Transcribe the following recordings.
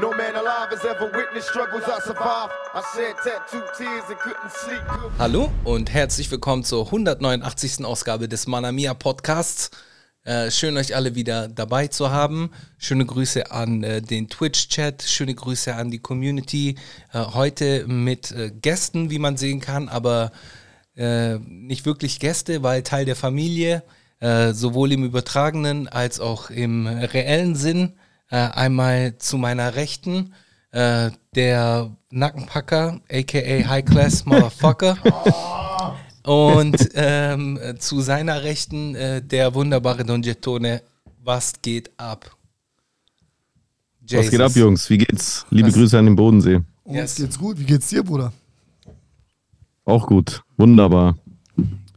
No man alive has ever witnessed struggles I survived. I shed tattooed tears and couldn't sleep. Hallo und herzlich willkommen zur 189. Ausgabe des Manamia Podcasts. Äh, schön euch alle wieder dabei zu haben. Schöne Grüße an äh, den Twitch-Chat, schöne Grüße an die Community. Äh, heute mit äh, Gästen, wie man sehen kann, aber äh, nicht wirklich Gäste, weil Teil der Familie, äh, sowohl im übertragenen als auch im reellen Sinn. Äh, einmal zu meiner Rechten, äh, der Nackenpacker, aka High Class Motherfucker. Und ähm, zu seiner Rechten äh, der wunderbare Don Gettone. Was geht ab? Was geht ab, Jesus. Jungs? Wie geht's? Liebe Was- Grüße an den Bodensee. Uns Yes. geht's gut. Wie geht's dir, Bruder? Auch gut. Wunderbar.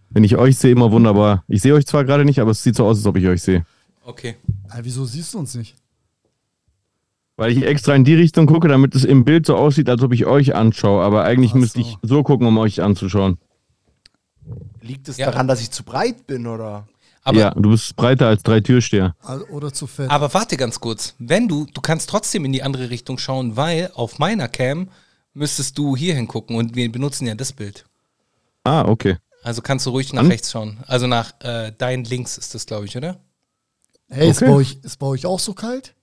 Wenn ich euch sehe, immer wunderbar. Ich sehe euch zwar gerade nicht, aber es sieht so aus, als ob ich euch sehe. Okay. Äh, wieso siehst du uns nicht? Weil ich extra in die Richtung gucke, damit es im Bild so aussieht, als ob ich euch anschaue. Aber eigentlich Ach müsste so. ich so gucken, um euch anzuschauen. Liegt es Ja. daran, dass ich zu breit bin, oder? Aber, ja, du bist breiter als drei Türsteher. Oder zu fett? aber warte ganz kurz. Wenn du, du kannst trotzdem in die andere Richtung schauen, weil auf meiner Cam müsstest du hier hingucken und wir benutzen ja das Bild. Ah, okay. Also kannst du ruhig nach Hm? rechts schauen. Also nach äh, dein links ist das, glaube ich, oder? hey, ist, okay. bei euch, ist bei euch auch so kalt?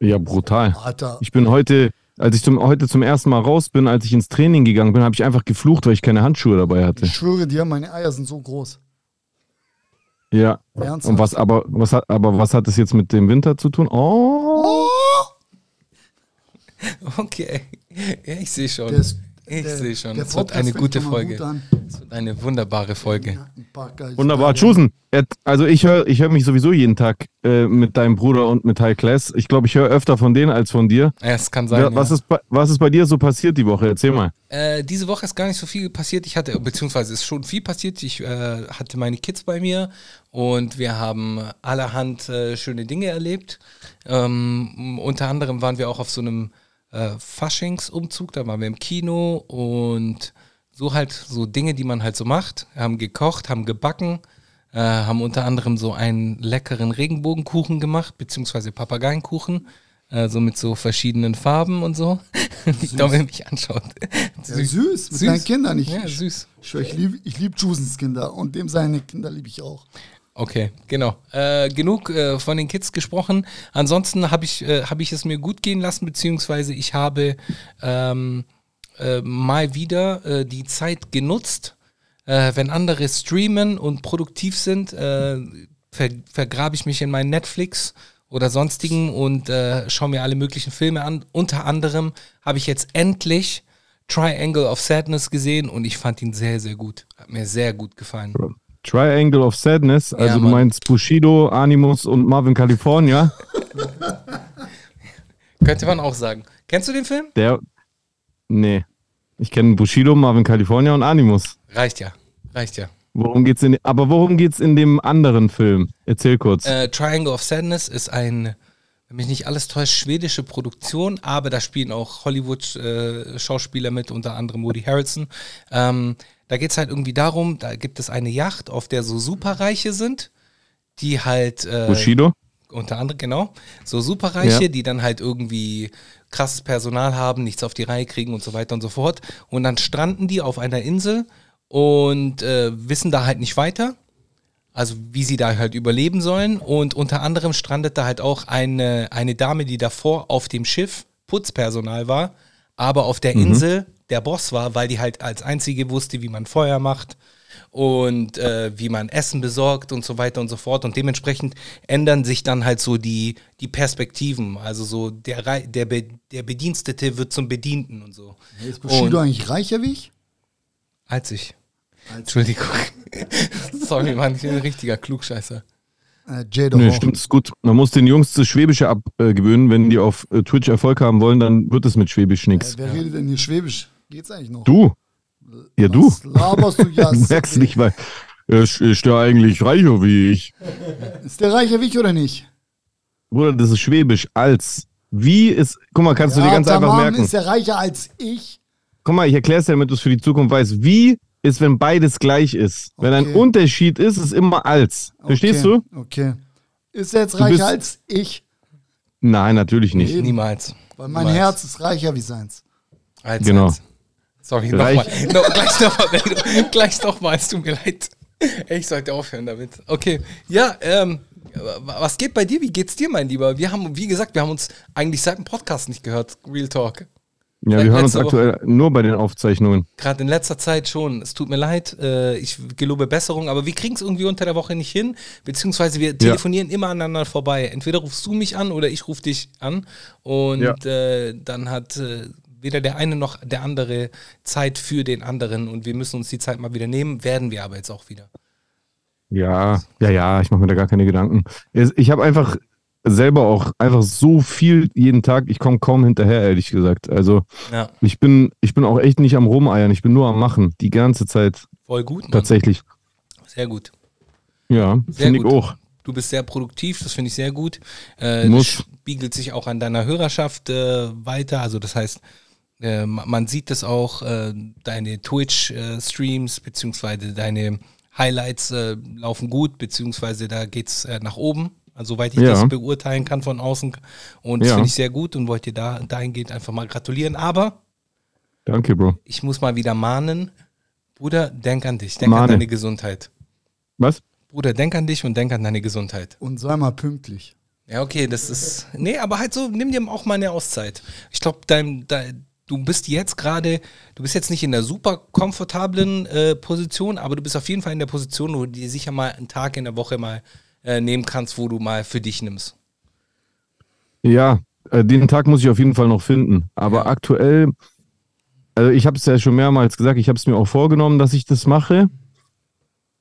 Ja, brutal. Alter, Ich bin heute, als ich zum, heute zum ersten Mal raus bin, als ich ins Training gegangen bin, habe ich einfach geflucht, weil ich keine Handschuhe dabei hatte. ich schwöre dir, meine Eier sind so groß. Ja. Ernsthaft? Und was aber, was hat, aber was hat das jetzt mit dem Winter zu tun? Oh. Okay. Ja, ich sehe schon. Der ist- ich sehe schon. Es wird eine gute Folge. Es wird eine wunderbare Folge. Ein paar geile Wunderbar. Tage. Chusen, et- also ich höre ich hör mich sowieso jeden Tag äh, mit deinem Bruder und mit High Class. Ich glaube, ich höre öfter von denen als von dir. Ja, es kann sein. Ja, was, ja. ist bei, was ist bei dir so passiert die Woche? Erzähl mal. Äh, diese Woche ist gar nicht so viel passiert. Ich hatte, beziehungsweise ist schon viel passiert. Ich äh, hatte meine Kids bei mir und wir haben allerhand äh, schöne Dinge erlebt. Ähm, unter anderem waren wir auch auf so einem äh, Faschingsumzug, da waren wir im Kino und so halt so Dinge, die man halt so macht. Haben gekocht, haben gebacken, äh, haben unter anderem so einen leckeren Regenbogenkuchen gemacht, beziehungsweise Papageienkuchen. Äh, so mit so verschiedenen Farben und so. Wie Dommel mich anschaut. Ja, süß, mit deinen Kindern. Ich, Ja, ich, süß. ich, schwör, ich liebe ich lieb Chusens Kinder und dem seine Kinder liebe ich auch. Okay, genau. Äh, genug äh, von den Kids gesprochen. Ansonsten habe ich, äh, hab ich es mir gut gehen lassen, beziehungsweise ich habe ähm, äh, mal wieder äh, die Zeit genutzt, äh, wenn andere streamen und produktiv sind, äh, ver vergrabe ich mich in meinen Netflix oder sonstigen und schaue mir alle möglichen Filme an. Unter anderem habe ich jetzt endlich Triangle of Sadness gesehen und ich fand ihn sehr, sehr gut. Hat mir sehr gut gefallen. Triangle of Sadness, also du Mann. meinst Bushido, Animus und Marvin California. Könnte man auch sagen. Kennst du den Film? Der. Nee. Ich kenne Bushido, Marvin California und Animus. Reicht ja. Reicht ja. Worum geht's in, aber worum geht's in dem anderen Film? Erzähl kurz. Äh, Triangle of Sadness ist ein, wenn mich nicht alles täuscht, schwedische Produktion, aber da spielen auch Hollywood-Schauspieler mit, unter anderem Woody Harrelson. Ähm, da geht es halt irgendwie darum, da gibt es eine Yacht, auf der so Superreiche sind, die halt. Äh, Bushido? Unter anderem, genau. So Superreiche, Ja. die dann halt irgendwie krasses Personal haben, nichts auf die Reihe kriegen und so weiter und so fort. Und dann stranden die auf einer Insel und äh, wissen da halt nicht weiter. Also wie sie da halt überleben sollen. Und unter anderem strandet da halt auch eine, eine Dame, die davor auf dem Schiff Putzpersonal war, aber auf der Insel der Boss war, weil die halt als einzige wusste, wie man Feuer macht und äh, wie man Essen besorgt und so weiter und so fort. Und dementsprechend ändern sich dann halt so die, die Perspektiven. Also so der, der, Be der Bedienstete wird zum Bedienten und so. Ist Bushido Und- eigentlich reicher wie ich? Als ich. Entschuldigung. Sorry, Mann, ich bin ein richtiger Klugscheißer. Äh, Jado auch. stimmt, ist gut. Man muss den Jungs das Schwäbische abgewöhnen. Wenn die auf äh, Twitch Erfolg haben wollen, dann wird es mit Schwäbisch nix. Äh, wer redet denn hier Schwäbisch? Geht's eigentlich noch? Du? Ja, du. Was laberst du? Ja, Du merkst nicht, weil er ist, ist der eigentlich reicher wie ich. Ist der reicher wie ich oder nicht? Bruder, das ist Schwäbisch. Als. Wie ist. Guck mal, kannst du dir Ja, ganz einfach merken. ist er reicher als ich. Guck mal, ich erkläre es dir, damit du es für die Zukunft weißt. Wie ist, wenn beides gleich ist? Wenn ein Okay. Unterschied ist, ist immer als. Verstehst okay. du? Okay. Ist er jetzt Du reicher als ich? Nein, natürlich nicht. Eben. Niemals. Weil mein Nice. Herz ist reicher wie seins. Eins, Genau. eins. Sorry, nochmal. No, gleich nochmal, gleich nochmal, es tut mir leid. Ich sollte aufhören damit. Okay, ja, ähm, was geht bei dir? Wie geht's dir, mein Lieber? Wir haben, wie gesagt, wir haben uns eigentlich seit dem Podcast nicht gehört, Real Talk. Ja, wir hören uns Letzte Woche. aktuell nur bei den Aufzeichnungen. Gerade in letzter Zeit schon. Es tut mir leid, äh, ich gelobe Besserung, aber wir kriegen es irgendwie unter der Woche nicht hin, beziehungsweise wir telefonieren immer aneinander vorbei. Entweder rufst du mich an oder ich rufe dich an und Ja. äh, dann hat äh, weder der eine noch der andere Zeit für den anderen und wir müssen uns die Zeit mal wieder nehmen, werden wir aber jetzt auch wieder. Ja, ja, ja, ich mache mir da gar keine Gedanken. Ich habe einfach selber auch einfach so viel jeden Tag, ich komme kaum hinterher, ehrlich gesagt. Also Ja, ich bin, ich bin auch echt nicht am Rumeiern, ich bin nur am Machen, die ganze Zeit voll gut. Mann. tatsächlich. Sehr gut. Ja, finde ich auch. Du bist sehr produktiv, das finde ich sehr gut. Äh, Muss. Das spiegelt sich auch an deiner Hörerschaft äh, weiter. Also das heißt, äh, ma- man sieht das auch, äh, deine Twitch-Streams beziehungsweise deine Highlights äh, laufen gut, beziehungsweise da geht es äh, nach oben. Also soweit ich Ja. das beurteilen kann von außen. Und das Ja. finde ich sehr gut und wollte dir da dahingehend einfach mal gratulieren. Aber Danke, Bro. ich muss mal wieder mahnen. Bruder, denk an dich, denk an Mahne. deine Gesundheit. Was? Bruder, denk an dich und denk an deine Gesundheit. Und sei mal pünktlich. Ja, okay, das ist. Nee, aber halt so, nimm dir auch mal eine Auszeit. Ich glaube, dein, dein, du bist jetzt gerade, du bist jetzt nicht in der super komfortablen äh, Position, aber du bist auf jeden Fall in der Position, wo du dir sicher mal einen Tag in der Woche mal äh, nehmen kannst, wo du mal für dich nimmst. Ja, äh, den Tag muss ich auf jeden Fall noch finden. Aber aktuell, also ich habe es ja schon mehrmals gesagt, ich habe es mir auch vorgenommen, dass ich das mache.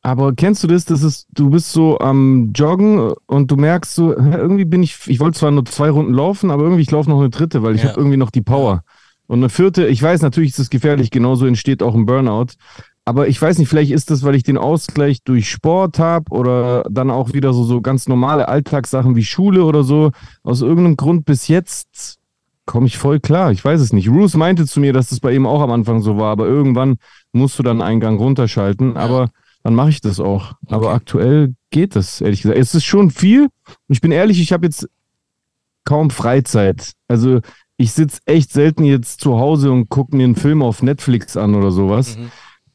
Aber kennst du das? Das ist, du bist so am Joggen und du merkst so, irgendwie bin ich, ich wollte zwar nur zwei Runden laufen, aber irgendwie ich laufe noch eine dritte, weil ich Ja. habe irgendwie noch die Power. Und eine vierte, ich weiß, natürlich ist es gefährlich, genauso entsteht auch ein Burnout. Aber ich weiß nicht, vielleicht ist das, weil ich den Ausgleich durch Sport habe oder dann auch wieder so, so ganz normale Alltagssachen wie Schule oder so. Aus irgendeinem Grund bis jetzt komme ich voll klar. Ich weiß es nicht. Bruce meinte zu mir, dass das bei ihm auch am Anfang so war, aber irgendwann musst du dann einen Gang runterschalten. Aber dann mache ich das auch. Aber Okay. aktuell geht das, ehrlich gesagt. Es ist schon viel. Ich bin ehrlich, ich habe jetzt kaum Freizeit. Also ich sitze echt selten jetzt zu Hause und gucke mir einen Film auf Netflix an oder sowas. Mhm.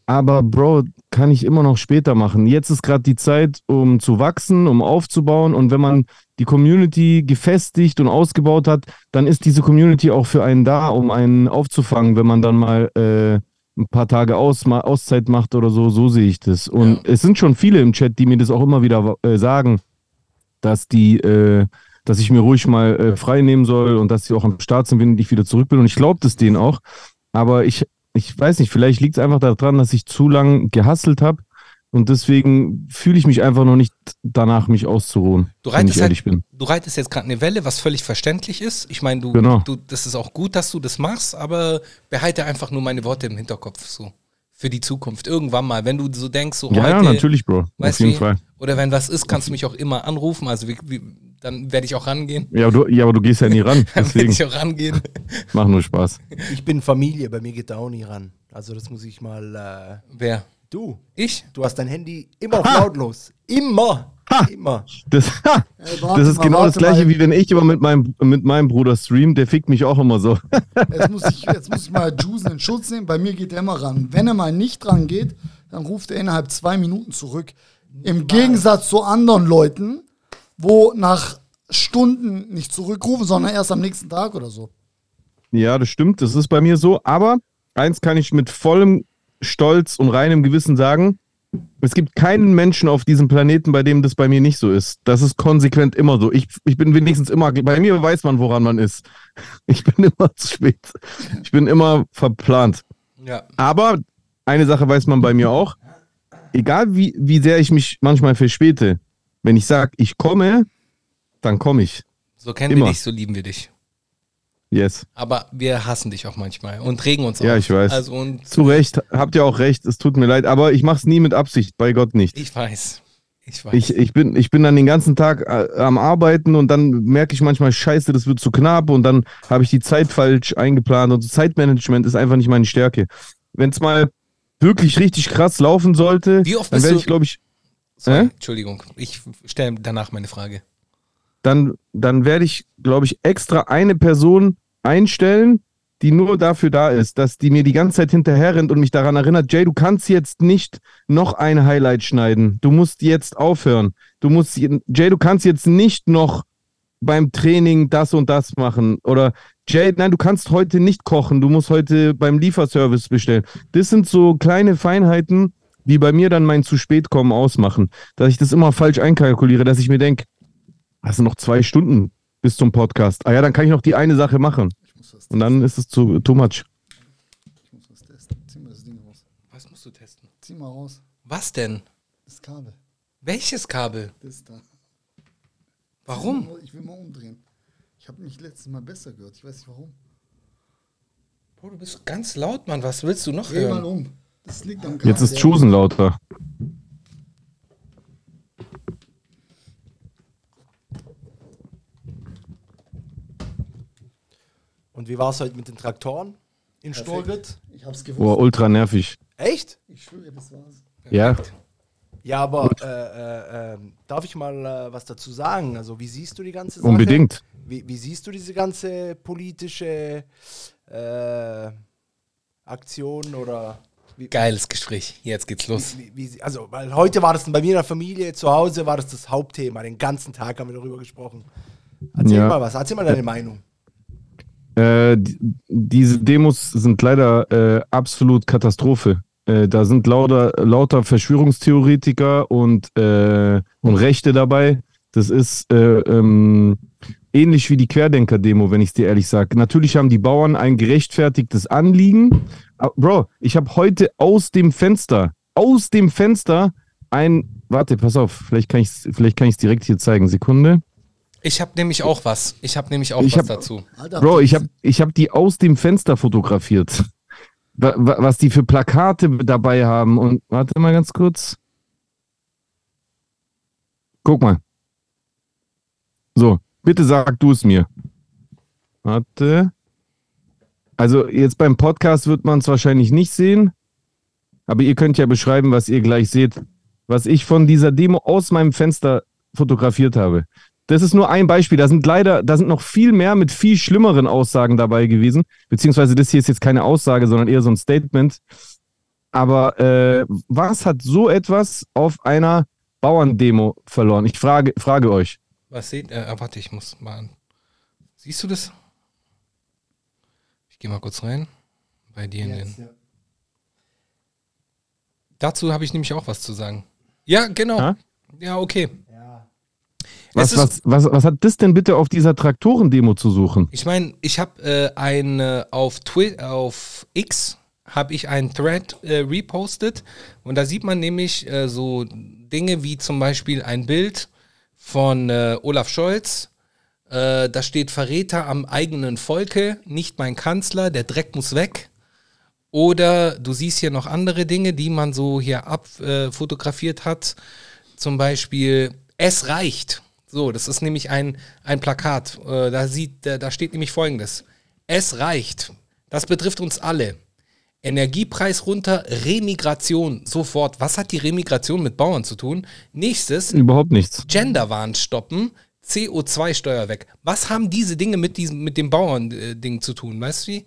Aber Bro, kann ich immer noch später machen. Jetzt ist gerade die Zeit, um zu wachsen, um aufzubauen. Und wenn man die Community gefestigt und ausgebaut hat, dann ist diese Community auch für einen da, um einen aufzufangen, wenn man dann mal äh, ein paar Tage aus, mal Auszeit macht oder so. So sehe ich das. Und Ja. es sind schon viele im Chat, die mir das auch immer wieder äh, sagen, dass die, äh, dass ich mir ruhig mal äh, frei nehmen soll und dass sie auch am Start sind, wenn ich wieder zurück bin. Und ich glaube das denen auch. Aber ich, ich weiß nicht, vielleicht liegt es einfach daran, dass ich zu lang gehasselt habe. Und deswegen fühle ich mich einfach noch nicht danach, mich auszuruhen, Du wenn ich reitest, ehrlich halt, bin. du reitest jetzt gerade eine Welle, was völlig verständlich ist. Ich meine, du, Genau. du, das ist auch gut, dass du das machst, aber behalte einfach nur meine Worte im Hinterkopf so. Für die Zukunft. Irgendwann mal, wenn du so denkst, so Ja, ja, heute, natürlich, Bro. Auf jeden wie? Fall. Oder wenn was ist, kannst du mich auch immer anrufen. Also wie, wie, dann werde ich auch rangehen. Ja, aber du, ja, aber du gehst ja nie ran. Dann werde Deswegen ich auch rangehen. mach nur Spaß. Ich bin Familie, bei mir geht da auch nie ran. Also das muss ich mal. Äh, Wer? du, Ich? du hast dein Handy immer auf lautlos. Immer. Immer. Das, Ey, das ist mal, genau das gleiche, mal. wie wenn ich immer mit meinem, mit meinem Bruder stream, der fickt mich auch immer so. Jetzt muss ich, jetzt muss ich mal Jusen in Schutz nehmen. Bei mir geht er immer ran. Wenn er mal nicht dran geht, dann ruft er innerhalb zwei Minuten zurück. Im Gegensatz zu anderen Leuten, wo nach Stunden nicht zurückrufen, sondern erst am nächsten Tag oder so. Ja, das stimmt, das ist bei mir so. Aber eins kann ich mit vollem Stolz und reinem Gewissen sagen: Es gibt keinen Menschen auf diesem Planeten, bei dem das bei mir nicht so ist. Das ist konsequent immer so. Ich, ich bin wenigstens immer, bei mir weiß man, woran man ist. Ich bin immer zu spät. Ich bin immer verplant. Ja. Aber eine Sache weiß man bei mir auch. Egal wie, wie sehr ich mich manchmal verspäte, wenn ich sage, ich komme, dann komme ich. So kennen Immer. wir dich, so lieben wir dich. Yes. Aber wir hassen dich auch manchmal und regen uns Ja, auf. ich weiß. Also und Zu Recht, habt ihr auch recht, es tut mir leid, aber ich mach's nie mit Absicht, bei Gott nicht. ich weiß. Ich weiß. Ich, ich, bin, ich bin dann den ganzen Tag äh, am Arbeiten und dann merke ich manchmal, scheiße, das wird zu knapp und dann habe ich die Zeit falsch eingeplant und Zeitmanagement ist einfach nicht meine Stärke. Wenn es mal wirklich richtig krass laufen sollte, Wie oft dann bist werde du- ich, glaube ich, Sorry, Hä? Entschuldigung. Ich stelle danach meine Frage. dann, dann werde ich, glaube ich, extra eine Person einstellen, die nur dafür da ist, dass die mir die ganze Zeit hinterher rennt und mich daran erinnert, Jay, du kannst jetzt nicht noch ein Highlight schneiden. Du musst jetzt aufhören. Du musst, Jay, du kannst jetzt nicht noch beim Training das und das machen. Oder Jay, nein, du kannst heute nicht kochen. Du musst heute beim Lieferservice bestellen. Das sind so kleine Feinheiten, die bei mir dann mein zu spät kommen ausmachen. Dass ich das immer falsch einkalkuliere, dass ich mir denke, hast du noch zwei Stunden bis zum Podcast. Ah ja, dann kann ich noch die eine Sache machen. Und dann ist es zu too much. Ich muss was testen. Zieh mal das Ding raus. Was musst du testen? Zieh mal raus. Was denn? Das Kabel. Welches Kabel? Das da. Warum? Ich will mal umdrehen. Ich habe mich letztes Mal besser gehört. Ich weiß nicht warum. Bro, du bist ganz laut, Mann. Was willst du noch Dreh mal hören? um. Das liegt am. Jetzt ist Chusen lauter. Und wie war es heute mit den Traktoren in Sturgrit? Ich hab's Boah, gewusst. ultra nervig. Echt? Ich schwöre, das war's. Ja. Ja, aber äh, äh, ähm, darf ich mal äh, was dazu sagen? Also, wie siehst du die ganze Sache? Unbedingt. Wie, wie siehst du diese ganze politische äh, Aktion oder wie, Geiles Gespräch. Jetzt geht's los. wie, wie, also, weil heute war das bei mir in der Familie zu Hause war das das Hauptthema. Den ganzen Tag haben wir darüber gesprochen. Erzähl Ja. mal was, erzähl mal deine Meinung. Äh, die, diese Demos sind leider äh, absolut Katastrophe. Äh, da sind lauter, lauter Verschwörungstheoretiker und, äh, und Rechte dabei. Das ist äh, ähm, ähnlich wie die Querdenker-Demo, wenn ich es dir ehrlich sage. Natürlich haben die Bauern ein gerechtfertigtes Anliegen. Aber, Bro, ich habe heute aus dem Fenster, aus dem Fenster ein, warte, pass auf, vielleicht kann ich es vielleicht kann ich's direkt hier zeigen. Sekunde. Ich habe nämlich auch was. Ich habe nämlich auch Ich was hab- dazu. Alter, Bro, ich habe ich hab die aus dem Fenster fotografiert. Wa- wa- Was die für Plakate dabei haben. Und warte mal ganz kurz. Guck mal. So, bitte sag du es mir. Warte. Also jetzt beim Podcast wird man es wahrscheinlich nicht sehen. Aber ihr könnt ja beschreiben, was ihr gleich seht, was ich von dieser Demo aus meinem Fenster fotografiert habe. Das ist nur ein Beispiel. Da sind leider, da sind noch viel mehr mit viel schlimmeren Aussagen dabei gewesen. Beziehungsweise das hier ist jetzt keine Aussage, sondern eher so ein Statement. Aber äh, was hat so etwas auf einer Bauerndemo verloren? Ich frage, frage euch. Was seht ihr? Äh, warte, ich muss mal. Siehst du das? Ich gehe mal kurz rein. Bei dir in den. Dazu habe ich nämlich auch was zu sagen. Ja, genau. Ja? Ja, okay. Was, was, was, was hat das denn bitte auf dieser Traktorendemo zu suchen? Ich meine, ich habe äh, ein äh, auf Twi auf X habe ich einen Thread äh, repostet und da sieht man nämlich äh, so Dinge wie zum Beispiel ein Bild von äh, Olaf Scholz. Äh, da steht Verräter am eigenen Volke, nicht mein Kanzler, der Dreck muss weg. Oder du siehst hier noch andere Dinge, die man so hier abfotografiert äh, fotografiert hat. Zum Beispiel, es reicht. So, das ist nämlich ein, ein Plakat. Äh, da, sieht, da, da steht nämlich folgendes. Es reicht. Das betrifft uns alle. Energiepreis runter, Remigration sofort. Was hat die Remigration mit Bauern zu tun? Nächstes, Überhaupt nichts. Genderwahn stoppen, CO2-Steuer weg. Was haben diese Dinge mit, diesem, mit dem Bauern-Ding zu tun? Weißt du wie?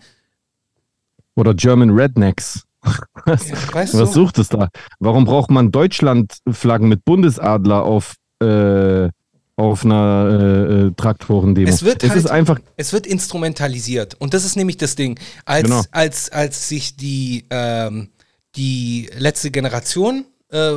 Oder German Rednecks. Was, weißt du? was sucht es da? Warum braucht man Deutschland-Flaggen mit Bundesadler auf, äh, auf einer äh, äh, Traktorendemo? Es wird es halt, ist einfach, es wird instrumentalisiert. Und das ist nämlich das Ding. Als, Genau. als, als sich die, ähm, die letzte Generation äh,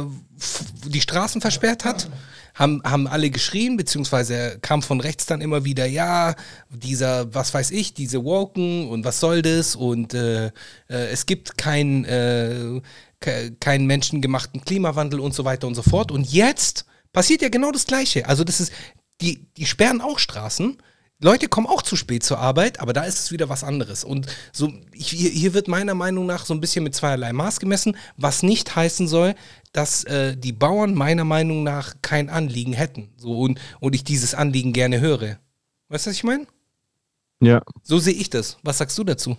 die Straßen versperrt hat, haben, haben alle geschrien, beziehungsweise kam von rechts dann immer wieder, ja, dieser, was weiß ich, diese Woken und was soll das und äh, äh, es gibt kein, äh, ke- keinen menschengemachten Klimawandel und so weiter und so fort. Und jetzt passiert ja genau das Gleiche. Also das ist, die, die sperren auch Straßen. Leute kommen auch zu spät zur Arbeit, aber da ist es wieder was anderes. Und so, ich, hier, wird meiner Meinung nach so ein bisschen mit zweierlei Maß gemessen, was nicht heißen soll, dass äh, die Bauern meiner Meinung nach kein Anliegen hätten. So, und, und ich dieses Anliegen gerne höre. Weißt du, was ich meine? ja. So sehe ich das. Was sagst du dazu?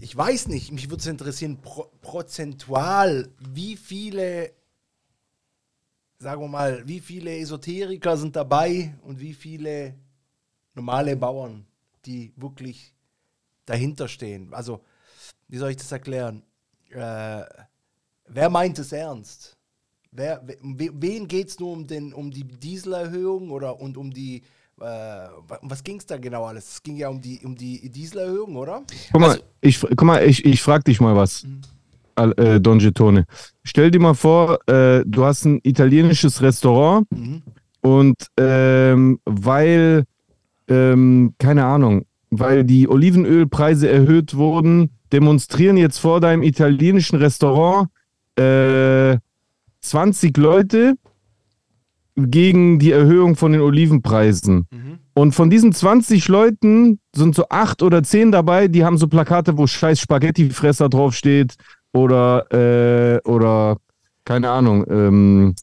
Ich weiß nicht, mich würde es interessieren, pro, prozentual, wie viele, sagen wir mal, wie viele Esoteriker sind dabei und wie viele normale Bauern? die wirklich dahinter stehen. Also, wie soll ich das erklären? Äh, wer meint es ernst? Wer, we, wen geht es nur um, den, um die Dieselerhöhung oder und um die äh, was ging es da genau alles? Es ging ja um die, um die Dieselerhöhung, oder? Guck mal, also, ich, guck mal, ich, ich frage dich mal was, mhm. äh, Don Getone. Stell dir mal vor, äh, du hast ein italienisches Restaurant mhm. und ähm, weil, ähm, keine Ahnung, weil die Olivenölpreise erhöht wurden, demonstrieren jetzt vor deinem italienischen Restaurant 20 äh, Leute gegen die Erhöhung von den Olivenpreisen. Mhm. Und von diesen 20 Leuten sind so acht oder zehn dabei, die haben so Plakate, wo scheiß Spaghettifresser draufsteht oder, äh, oder keine Ahnung, ähm,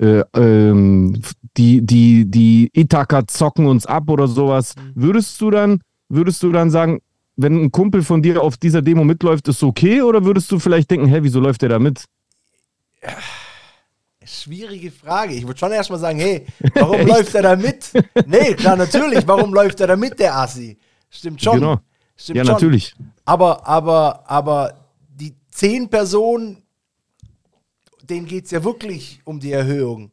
äh, ähm, die, die, die Ithaka zocken uns ab oder sowas. Mhm. Würdest du dann, würdest du dann sagen, wenn ein Kumpel von dir auf dieser Demo mitläuft, ist okay? Oder würdest du vielleicht denken, hä, wieso läuft der da mit? Ja Schwierige Frage. Ich würde schon erstmal sagen, hey, warum läuft er da mit? Nee, klar, natürlich, warum läuft er da mit, der Assi? Stimmt schon. Genau. Stimmt ja, schon. natürlich. Aber, aber, aber die zehn Personen, denen geht es ja wirklich um die Erhöhung.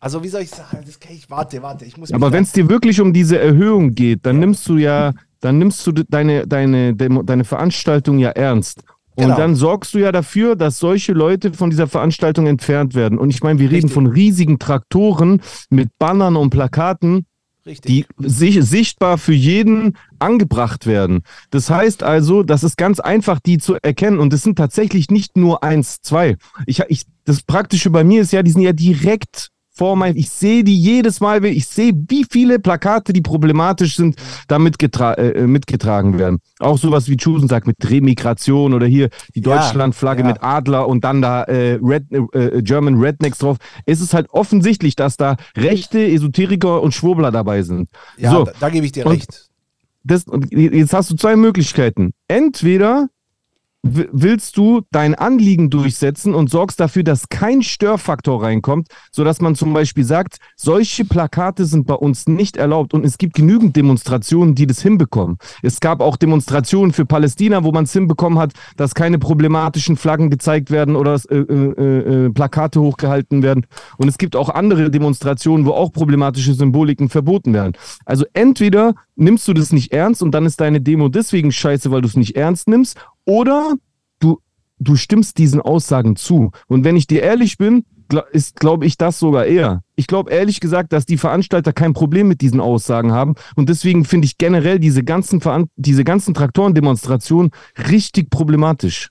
Also wie soll ich sagen, das kann ich, warte, warte, ich muss Aber wenn es dir wirklich um diese Erhöhung geht, dann ja. nimmst du ja, dann nimmst du deine, deine, deine Veranstaltung ja ernst. Und genau. dann sorgst du ja dafür, dass solche Leute von dieser Veranstaltung entfernt werden. Und ich meine, wir Richtig. reden von riesigen Traktoren mit Bannern und Plakaten, Richtig. die sich, sichtbar für jeden angebracht werden. Das heißt also, das ist ganz einfach, die zu erkennen. Und es sind tatsächlich nicht nur eins, zwei. Ich, ich, das Praktische bei mir ist ja, die sind ja direkt vor meinem, ich sehe die jedes Mal, ich sehe, wie viele Plakate, die problematisch sind, da mitgetra äh, mitgetragen werden. Auch sowas wie Chusen sagt mit Remigration oder hier die Deutschlandflagge ja, ja. mit Adler und dann da äh, Red, äh, German Rednecks drauf. Es ist halt offensichtlich, dass da rechte Esoteriker und Schwurbler dabei sind. Ja, so. da, da gebe ich dir und recht. Das, jetzt hast du zwei Möglichkeiten. Entweder willst du dein Anliegen durchsetzen und sorgst dafür, dass kein Störfaktor reinkommt, sodass man zum Beispiel sagt, solche Plakate sind bei uns nicht erlaubt und es gibt genügend Demonstrationen, die das hinbekommen. Es gab auch Demonstrationen für Palästina, wo man es hinbekommen hat, dass keine problematischen Flaggen gezeigt werden oder dass, äh, äh, äh, Plakate hochgehalten werden. Und es gibt auch andere Demonstrationen, wo auch problematische Symboliken verboten werden. Also entweder nimmst du das nicht ernst und dann ist deine Demo deswegen scheiße, weil du es nicht ernst nimmst, oder du, du stimmst diesen Aussagen zu. Und wenn ich dir ehrlich bin, ist, glaube ich, das sogar eher. Ich glaube ehrlich gesagt, dass die Veranstalter kein Problem mit diesen Aussagen haben. Und deswegen finde ich generell diese ganzen, Veran diese ganzen Traktorendemonstrationen richtig problematisch.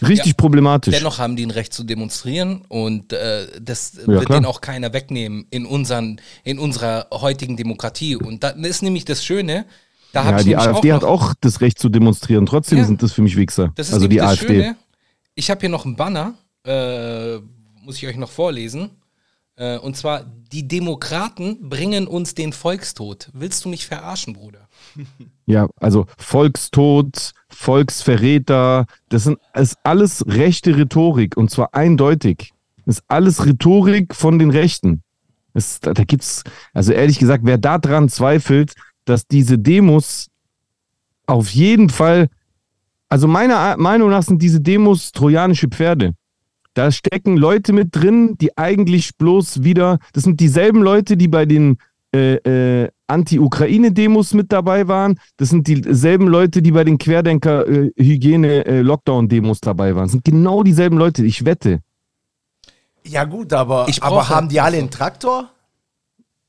Richtig ja, problematisch. Dennoch haben die ein Recht zu demonstrieren und äh, das ja, wird klar. denen auch keiner wegnehmen in, unseren, in unserer heutigen Demokratie. Und das ist nämlich das Schöne, da ja, die AfD auch hat auch das Recht zu demonstrieren. Trotzdem ja. sind das für mich Wichser. Das ist also die AfD. Schöne. Ich habe hier noch einen Banner, äh, muss ich euch noch vorlesen. Äh, und zwar, die Demokraten bringen uns den Volkstod. Willst du mich verarschen, Bruder? Ja, also Volkstod, Volksverräter, das sind ist alles rechte Rhetorik und zwar eindeutig. Das ist alles Rhetorik von den Rechten. Es, da gibt's, also ehrlich gesagt, wer daran zweifelt, dass diese Demos auf jeden Fall, also meiner Meinung nach sind diese Demos trojanische Pferde. Da stecken Leute mit drin, die eigentlich bloß wieder, das sind dieselben Leute, die bei den äh, äh, Anti-Ukraine-Demos mit dabei waren. Das sind dieselben Leute, die bei den Querdenker-Hygiene-Lockdown-Demos äh, dabei waren. Das sind genau dieselben Leute, ich wette. Ja, gut, aber, aber haben die alle einen Traktor?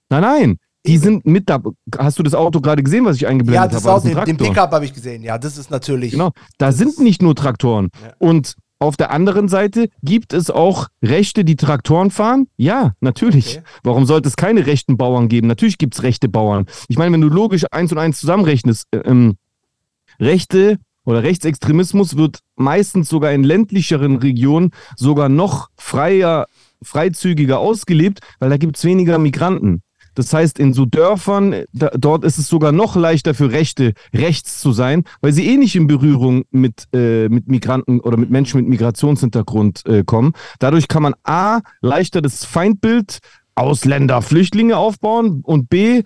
Nein, nein. Die sind mit da. Hast du das Auto gerade gesehen, was ich eingeblendet habe? Ja, das habe? Auto, den, den Pickup habe ich gesehen. Ja, das ist natürlich. Genau. Da sind nicht nur Traktoren. Ja. Und auf der anderen Seite gibt es auch Rechte, die Traktoren fahren? Ja, natürlich. Okay. Warum sollte es keine rechten Bauern geben? Natürlich gibt es rechte Bauern. Ich meine, wenn du logisch eins und eins zusammenrechnest, äh, ähm, Rechte oder Rechtsextremismus wird meistens sogar in ländlicheren Regionen sogar noch freier, freizügiger ausgelebt, weil da gibt es weniger Migranten. Das heißt, in so Dörfern, da, dort ist es sogar noch leichter für Rechte rechts zu sein, weil sie eh nicht in Berührung mit, äh, mit Migranten oder mit Menschen mit Migrationshintergrund äh, kommen. Dadurch kann man A, leichter das Feindbild Ausländer, Flüchtlinge aufbauen und B,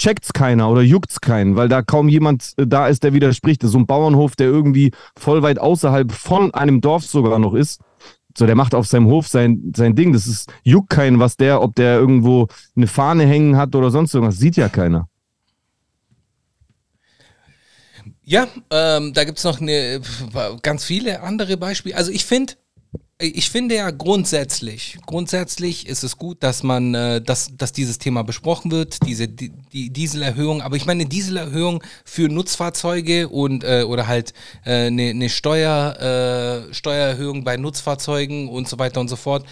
checkt's keiner oder juckt's keinen, weil da kaum jemand äh, da ist, der widerspricht. So ein Bauernhof, der irgendwie voll weit außerhalb von einem Dorf sogar noch ist. So, der macht auf seinem Hof sein, sein Ding. Das ist, juckt keinen, was der, ob der irgendwo eine Fahne hängen hat oder sonst irgendwas. Sieht ja keiner. Ja, ähm, da gibt es noch eine, ganz viele andere Beispiele. Also ich finde, ich finde ja grundsätzlich, grundsätzlich ist es gut, dass man, äh, dass, dass dieses Thema besprochen wird, diese die, die Dieselerhöhung. Aber ich meine, Dieselerhöhung für Nutzfahrzeuge und äh, oder halt eine äh, ne, ne Steuer, äh, Steuererhöhung bei Nutzfahrzeugen und so weiter und so fort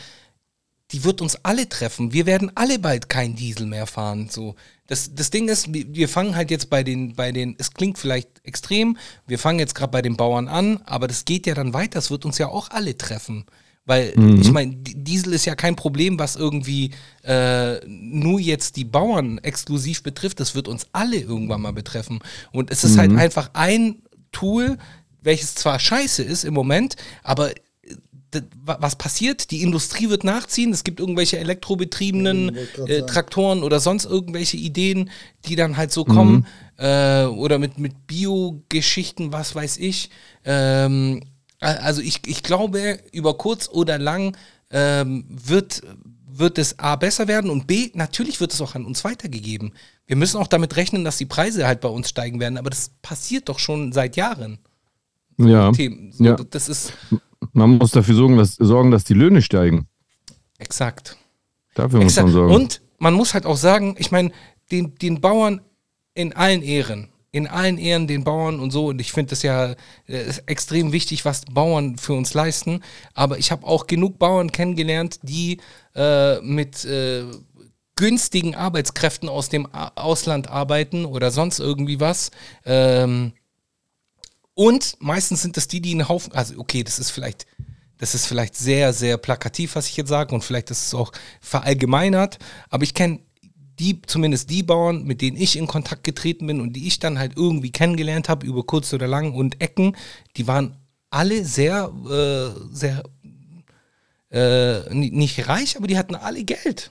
die wird uns alle treffen. Wir werden alle bald kein Diesel mehr fahren. So. Das, das Ding ist, wir fangen halt jetzt bei den, bei den, es klingt vielleicht extrem, wir fangen jetzt gerade bei den Bauern an, aber das geht ja dann weiter, das wird uns ja auch alle treffen. Weil mhm. ich meine, Diesel ist ja kein Problem, was irgendwie äh, nur jetzt die Bauern exklusiv betrifft. Das wird uns alle irgendwann mal betreffen. Und es ist halt mhm. halt einfach ein Tool, welches zwar scheiße ist im Moment, aber was passiert? Die Industrie wird nachziehen. Es gibt irgendwelche elektrobetriebenen äh, Traktoren oder sonst irgendwelche Ideen, die dann halt so kommen. Mhm. Äh, oder mit, mit Bio-Geschichten, was weiß ich. Ähm, also ich, ich glaube, über kurz oder lang ähm, wird, wird es A besser werden und B, natürlich wird es auch an uns weitergegeben. Wir müssen auch damit rechnen, dass die Preise halt bei uns steigen werden, aber das passiert doch schon seit Jahren. Ja. So, ja. Das ist man muss dafür sorgen dass, sorgen, dass die Löhne steigen. Exakt. Dafür Exakt. muss man sorgen. Und man muss halt auch sagen, ich meine, den, den Bauern in allen Ehren, in allen Ehren den Bauern und so. Und ich finde das ja äh, extrem wichtig, was Bauern für uns leisten. Aber ich habe auch genug Bauern kennengelernt, die äh, mit äh, günstigen Arbeitskräften aus dem Ausland arbeiten oder sonst irgendwie was. Ähm, und meistens sind das die, die einen Haufen, also okay, das ist vielleicht, das ist vielleicht sehr, sehr plakativ, was ich jetzt sage, und vielleicht ist es auch verallgemeinert, aber ich kenne die, zumindest die Bauern, mit denen ich in Kontakt getreten bin und die ich dann halt irgendwie kennengelernt habe, über kurz oder lang und Ecken, die waren alle sehr, äh, sehr, äh, nicht reich, aber die hatten alle Geld.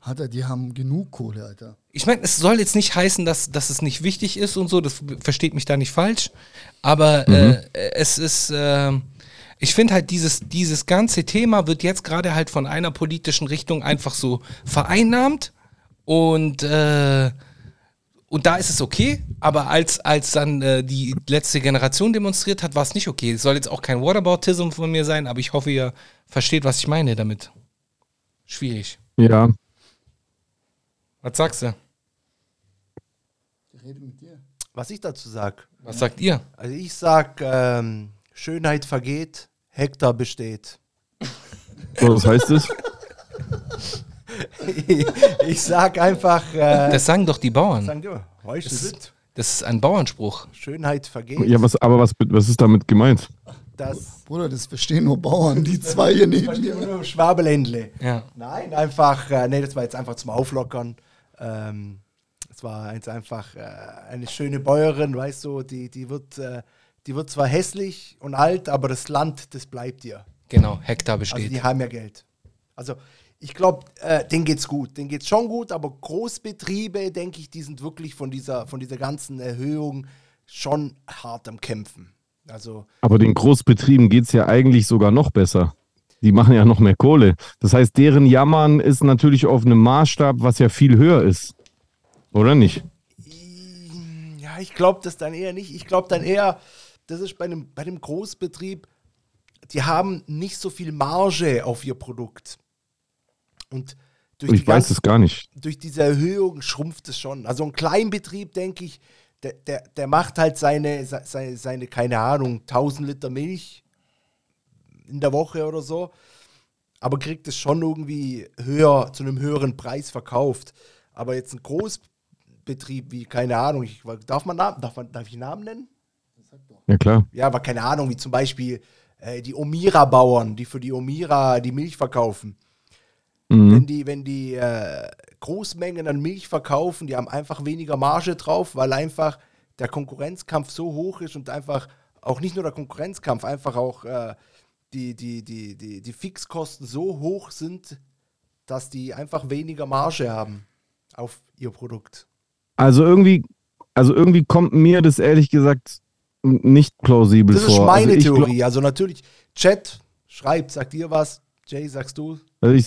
Hat er, die haben genug Kohle, Alter. Ich meine, es soll jetzt nicht heißen, dass, dass es nicht wichtig ist und so, das versteht mich da nicht falsch. Aber äh, mhm. äh, es ist, äh, ich finde halt, dieses, dieses ganze Thema wird jetzt gerade halt von einer politischen Richtung einfach so vereinnahmt und äh, und da ist es okay, aber als, als dann äh, die letzte Generation demonstriert hat, war es nicht okay. Es soll jetzt auch kein Whataboutism von mir sein, aber ich hoffe, ihr versteht, was ich meine damit. Schwierig. Ja, was sagst du? Ich rede mit dir. Was ich dazu sage. Was sagt ihr? Also ich sag, ähm, Schönheit vergeht, Hektar besteht. Was heißt das? ich, ich sag einfach. Äh, das sagen doch die Bauern. Sagen die, das, das ist ein Bauernspruch. Schönheit vergeht. Ja, was, aber was, was ist damit gemeint? Das Bruder, das verstehen nur Bauern, die zwei hier neben mir. nur Schwabeländle. Ja. Nein, einfach, äh, nee, das war jetzt einfach zum Auflockern. Ähm, es war jetzt einfach äh, eine schöne Bäuerin, weißt du, die, die, wird, äh, die wird zwar hässlich und alt, aber das Land, das bleibt ihr. Genau, Hektar besteht. Also die haben ja Geld. Also ich glaube, äh, denen geht's gut. Denen geht's schon gut, aber Großbetriebe, denke ich, die sind wirklich von dieser, von dieser ganzen Erhöhung schon hart am Kämpfen. Also, aber den Großbetrieben geht es ja eigentlich sogar noch besser die machen ja noch mehr Kohle. Das heißt, deren Jammern ist natürlich auf einem Maßstab, was ja viel höher ist. Oder nicht? Ja, ich glaube das dann eher nicht. Ich glaube dann eher, das ist bei einem, bei einem Großbetrieb, die haben nicht so viel Marge auf ihr Produkt. Und durch ich weiß es gar nicht. Durch diese Erhöhung schrumpft es schon. Also ein Kleinbetrieb, denke ich, der, der, der macht halt seine, seine, seine, keine Ahnung, 1000 Liter Milch in der Woche oder so, aber kriegt es schon irgendwie höher, zu einem höheren Preis verkauft. Aber jetzt ein Großbetrieb wie, keine Ahnung, ich, darf, man Namen, darf, man, darf ich Namen nennen? Ja, klar. Ja, aber keine Ahnung, wie zum Beispiel äh, die Omira-Bauern, die für die Omira die Milch verkaufen. Mhm. Wenn die, wenn die äh, Großmengen an Milch verkaufen, die haben einfach weniger Marge drauf, weil einfach der Konkurrenzkampf so hoch ist und einfach auch nicht nur der Konkurrenzkampf, einfach auch äh, die, die, die, die, die Fixkosten so hoch sind, dass die einfach weniger Marge haben. auf ihr Produkt. Also irgendwie, also irgendwie kommt mir das ehrlich gesagt nicht plausibel Das vor. ist meine also ich glaub- Theorie. Also natürlich, Chat schreibt, sagt ihr was. Jay, sagst du? Also, ich,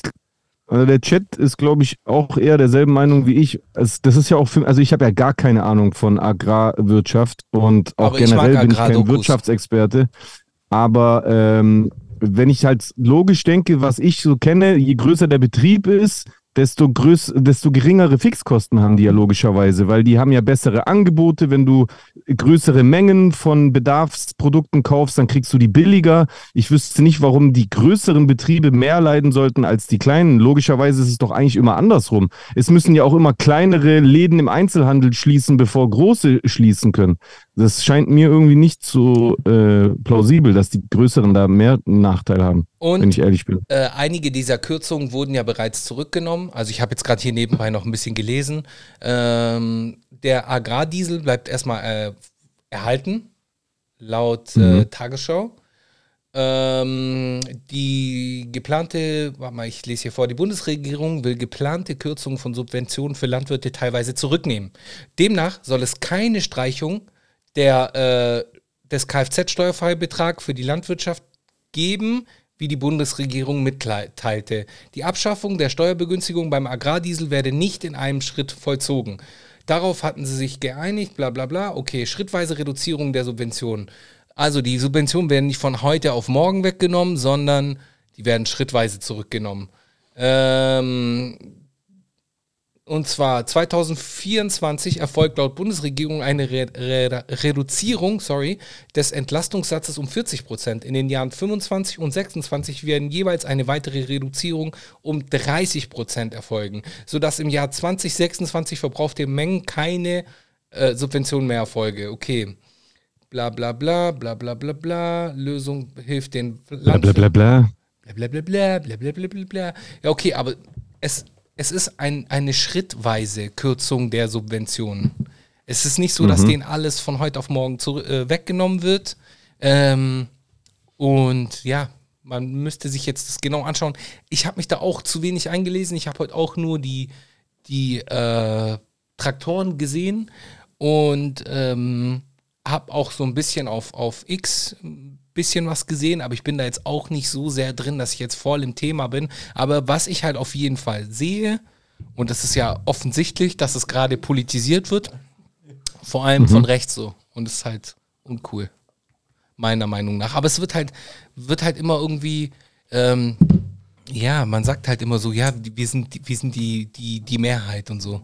also der Chat ist, glaube ich, auch eher derselben Meinung wie ich. Es, das ist ja auch für, also ich habe ja gar keine Ahnung von Agrarwirtschaft und auch Aber ich generell bin ich kein. Wirtschaftsexperte. Aber ähm, wenn ich halt logisch denke, was ich so kenne, je größer der Betrieb ist, desto, größ, desto geringere Fixkosten haben die ja logischerweise, weil die haben ja bessere Angebote. Wenn du größere Mengen von Bedarfsprodukten kaufst, dann kriegst du die billiger. Ich wüsste nicht, warum die größeren Betriebe mehr leiden sollten als die kleinen. Logischerweise ist es doch eigentlich immer andersrum. Es müssen ja auch immer kleinere Läden im Einzelhandel schließen, bevor große schließen können. Das scheint mir irgendwie nicht so äh, plausibel, dass die größeren da mehr Nachteil haben, wenn Und ich ehrlich bin. äh, einige dieser Kürzungen wurden ja bereits zurückgenommen. Also ich habe jetzt gerade hier nebenbei noch ein bisschen gelesen. Ähm, der Agrardiesel bleibt erstmal äh, erhalten, laut äh, Tagesschau. Ähm, die geplante, warte mal, ich lese hier vor, die Bundesregierung will geplante Kürzungen von Subventionen für Landwirte teilweise zurücknehmen. Demnach soll es keine Streichung der, äh, des Kfz-Steuerfreibetrag für die Landwirtschaft geben, wie die Bundesregierung mitteilte. Die Abschaffung der Steuerbegünstigung beim Agrardiesel werde nicht in einem Schritt vollzogen. Darauf hatten sie sich geeinigt, bla bla bla. Okay, schrittweise Reduzierung der Subventionen. Also die Subventionen werden nicht von heute auf morgen weggenommen, sondern die werden schrittweise zurückgenommen. Ähm, und zwar 2024 erfolgt laut Bundesregierung eine Re Re Reduzierung sorry, des Entlastungssatzes um 40 Prozent. In den Jahren 25 und 26 werden jeweils eine weitere Reduzierung um 30 Prozent erfolgen, sodass im Jahr 2026 verbrauchte Mengen keine äh, Subvention mehr erfolge. Okay. Bla bla bla bla bla bla bla. Lösung hilft den. Bla bla bla bla. Bla bla bla bla bla bla bla bla. Ja, okay, aber es es ist ein, eine schrittweise Kürzung der Subventionen. Es ist nicht so, dass denen alles von heute auf morgen zu, äh, weggenommen wird. Ähm, und ja, man müsste sich jetzt das genau anschauen. Ich habe mich da auch zu wenig eingelesen. Ich habe heute auch nur die, die äh, Traktoren gesehen und ähm, habe auch so ein bisschen auf, auf X ein bisschen was gesehen, aber ich bin da jetzt auch nicht so sehr drin, dass ich jetzt voll im Thema bin. Aber was ich halt auf jeden Fall sehe, und das ist ja offensichtlich, dass es gerade politisiert wird, vor allem von rechts so. Und das ist halt uncool, meiner Meinung nach. Aber es wird halt, wird halt immer irgendwie, ähm, ja, man sagt halt immer so, ja, wir sind, die- wir sind die, die, die Mehrheit und so.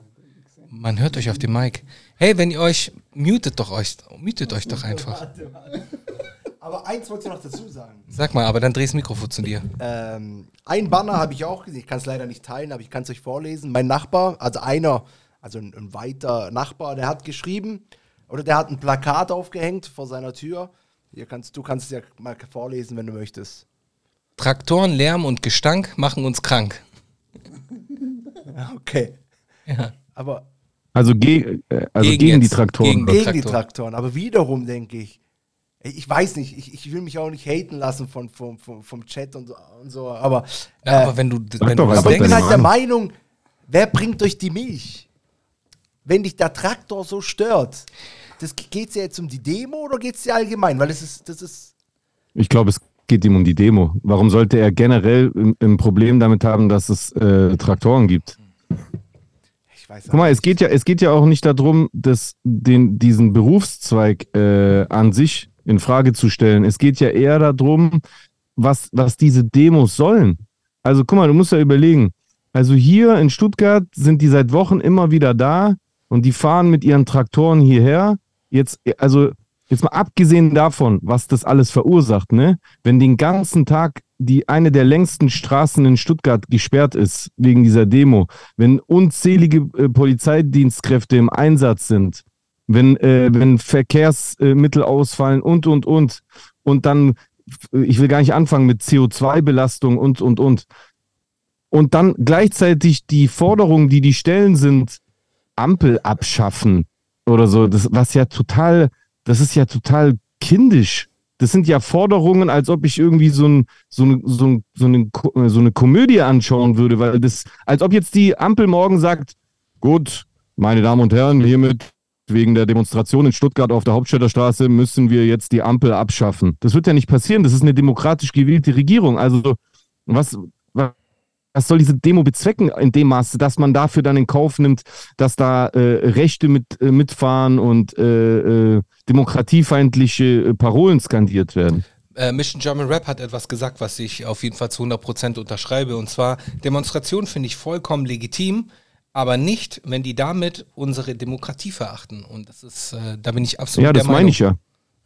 Man hört euch auf dem Mic. Hey, wenn ihr euch, mutet doch euch, mutet euch doch einfach. Aber eins wollte ich noch dazu sagen. Sag mal, aber dann dreh das Mikrofon zu dir. Ähm, ein Banner habe ich auch gesehen. Ich kann es leider nicht teilen, aber ich kann es euch vorlesen. Mein Nachbar, also einer, also ein, ein weiter Nachbar, der hat geschrieben oder der hat ein Plakat aufgehängt vor seiner Tür. Hier kannst, du kannst es ja mal vorlesen, wenn du möchtest. Traktoren, Lärm und Gestank machen uns krank. Okay. Ja. Aber Also, ge äh, also Gegen gegen, die. Traktoren. Gegen- gegen die Traktoren. Traktoren. Aber wiederum denke ich, ich weiß nicht, ich, ich will mich auch nicht haten lassen von, vom, vom, vom Chat und, so- und so, aber, äh, Ja, aber wenn du, wenn doch du aber ich bin halt der Meinung. Wer bringt euch die Milch? Wenn dich der Traktor so stört, das geht es ja jetzt um die Demo oder geht es dir allgemein? Weil es ist, das ist, Ich glaube, es geht ihm um die Demo. Warum sollte er generell ein, Problem damit haben, dass es äh, Traktoren gibt? ich weiß Guck mal, es geht ja, es geht ja auch nicht darum, dass den, diesen Berufszweig äh, an sich in Frage zu stellen. Es geht ja eher darum, was, was diese Demos sollen. Also guck mal, du musst ja überlegen. Also hier in Stuttgart sind die seit Wochen immer wieder da und die fahren mit ihren Traktoren hierher. Jetzt, also jetzt mal abgesehen davon, was das alles verursacht, ne? Wenn den ganzen Tag die eine der längsten Straßen in Stuttgart gesperrt ist wegen dieser Demo, wenn unzählige äh, Polizeidienstkräfte im Einsatz sind, wenn, äh, wenn Verkehrsmittel ausfallen und, und, und, und dann, äh, ich will gar nicht anfangen mit CO2-Belastung und, und, und. Und dann gleichzeitig die Forderungen, die die stellen, sind Ampel abschaffen oder so, das, was ja total, das ist ja total kindisch. Das sind ja Forderungen, als ob ich irgendwie so, ein, so, eine, so, ein, so, eine, so eine Komödie anschauen würde, weil das, als ob jetzt die Ampel morgen sagt, gut, meine Damen und Herren, hiermit wegen der Demonstration in Stuttgart auf der Hauptstädter Straße müssen wir jetzt die Ampel abschaffen. Das wird ja nicht passieren. Das ist eine demokratisch gewählte Regierung. Also was, was soll diese Demo bezwecken in dem Maße, dass man dafür dann in Kauf nimmt, dass da äh, Rechte mit, äh, mitfahren und äh, äh demokratiefeindliche äh, Parolen skandiert werden? Äh, Mission German Rap hat etwas gesagt, was ich auf jeden Fall zu 100% unterschreibe. Und zwar, Demonstration finde ich vollkommen legitim, aber nicht, wenn die damit unsere Demokratie verachten. Und das ist, da bin ich absolut Ja, das meine ich ja.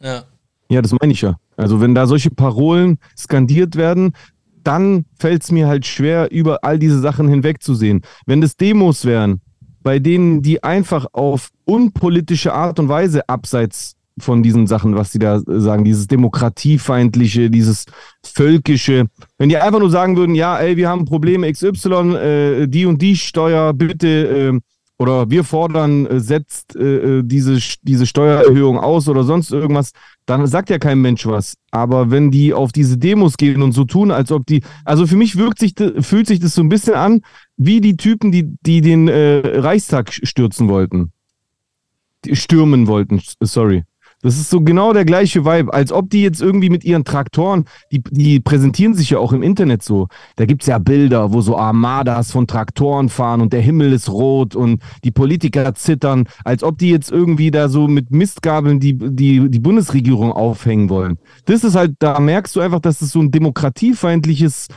Ja. Ja, das meine ich ja. Also wenn da solche Parolen skandiert werden, dann fällt es mir halt schwer, über all diese Sachen hinwegzusehen. Wenn das Demos wären, bei denen die einfach auf unpolitische Art und Weise abseits von diesen Sachen, was sie da sagen, dieses demokratiefeindliche, dieses völkische, wenn die einfach nur sagen würden, ja, ey, wir haben Probleme XY, äh, die und die Steuer, bitte äh, oder wir fordern, äh, setzt äh, äh, diese, diese Steuererhöhung aus oder sonst irgendwas, dann sagt ja kein Mensch was. Aber wenn die auf diese Demos gehen und so tun, als ob die, also für mich wirkt sich, fühlt sich das so ein bisschen an, wie die Typen, die, die den äh, Reichstag stürzen wollten. Die stürmen wollten, sorry. Das ist so genau der gleiche Vibe, als ob die jetzt irgendwie mit ihren Traktoren, die, die präsentieren sich ja auch im Internet so. Da gibt es ja Bilder, wo so Armadas von Traktoren fahren und der Himmel ist rot und die Politiker zittern, als ob die jetzt irgendwie da so mit Mistgabeln die, die, die Bundesregierung aufhängen wollen. Das ist halt, da merkst du einfach, dass das so ein demokratiefeindliches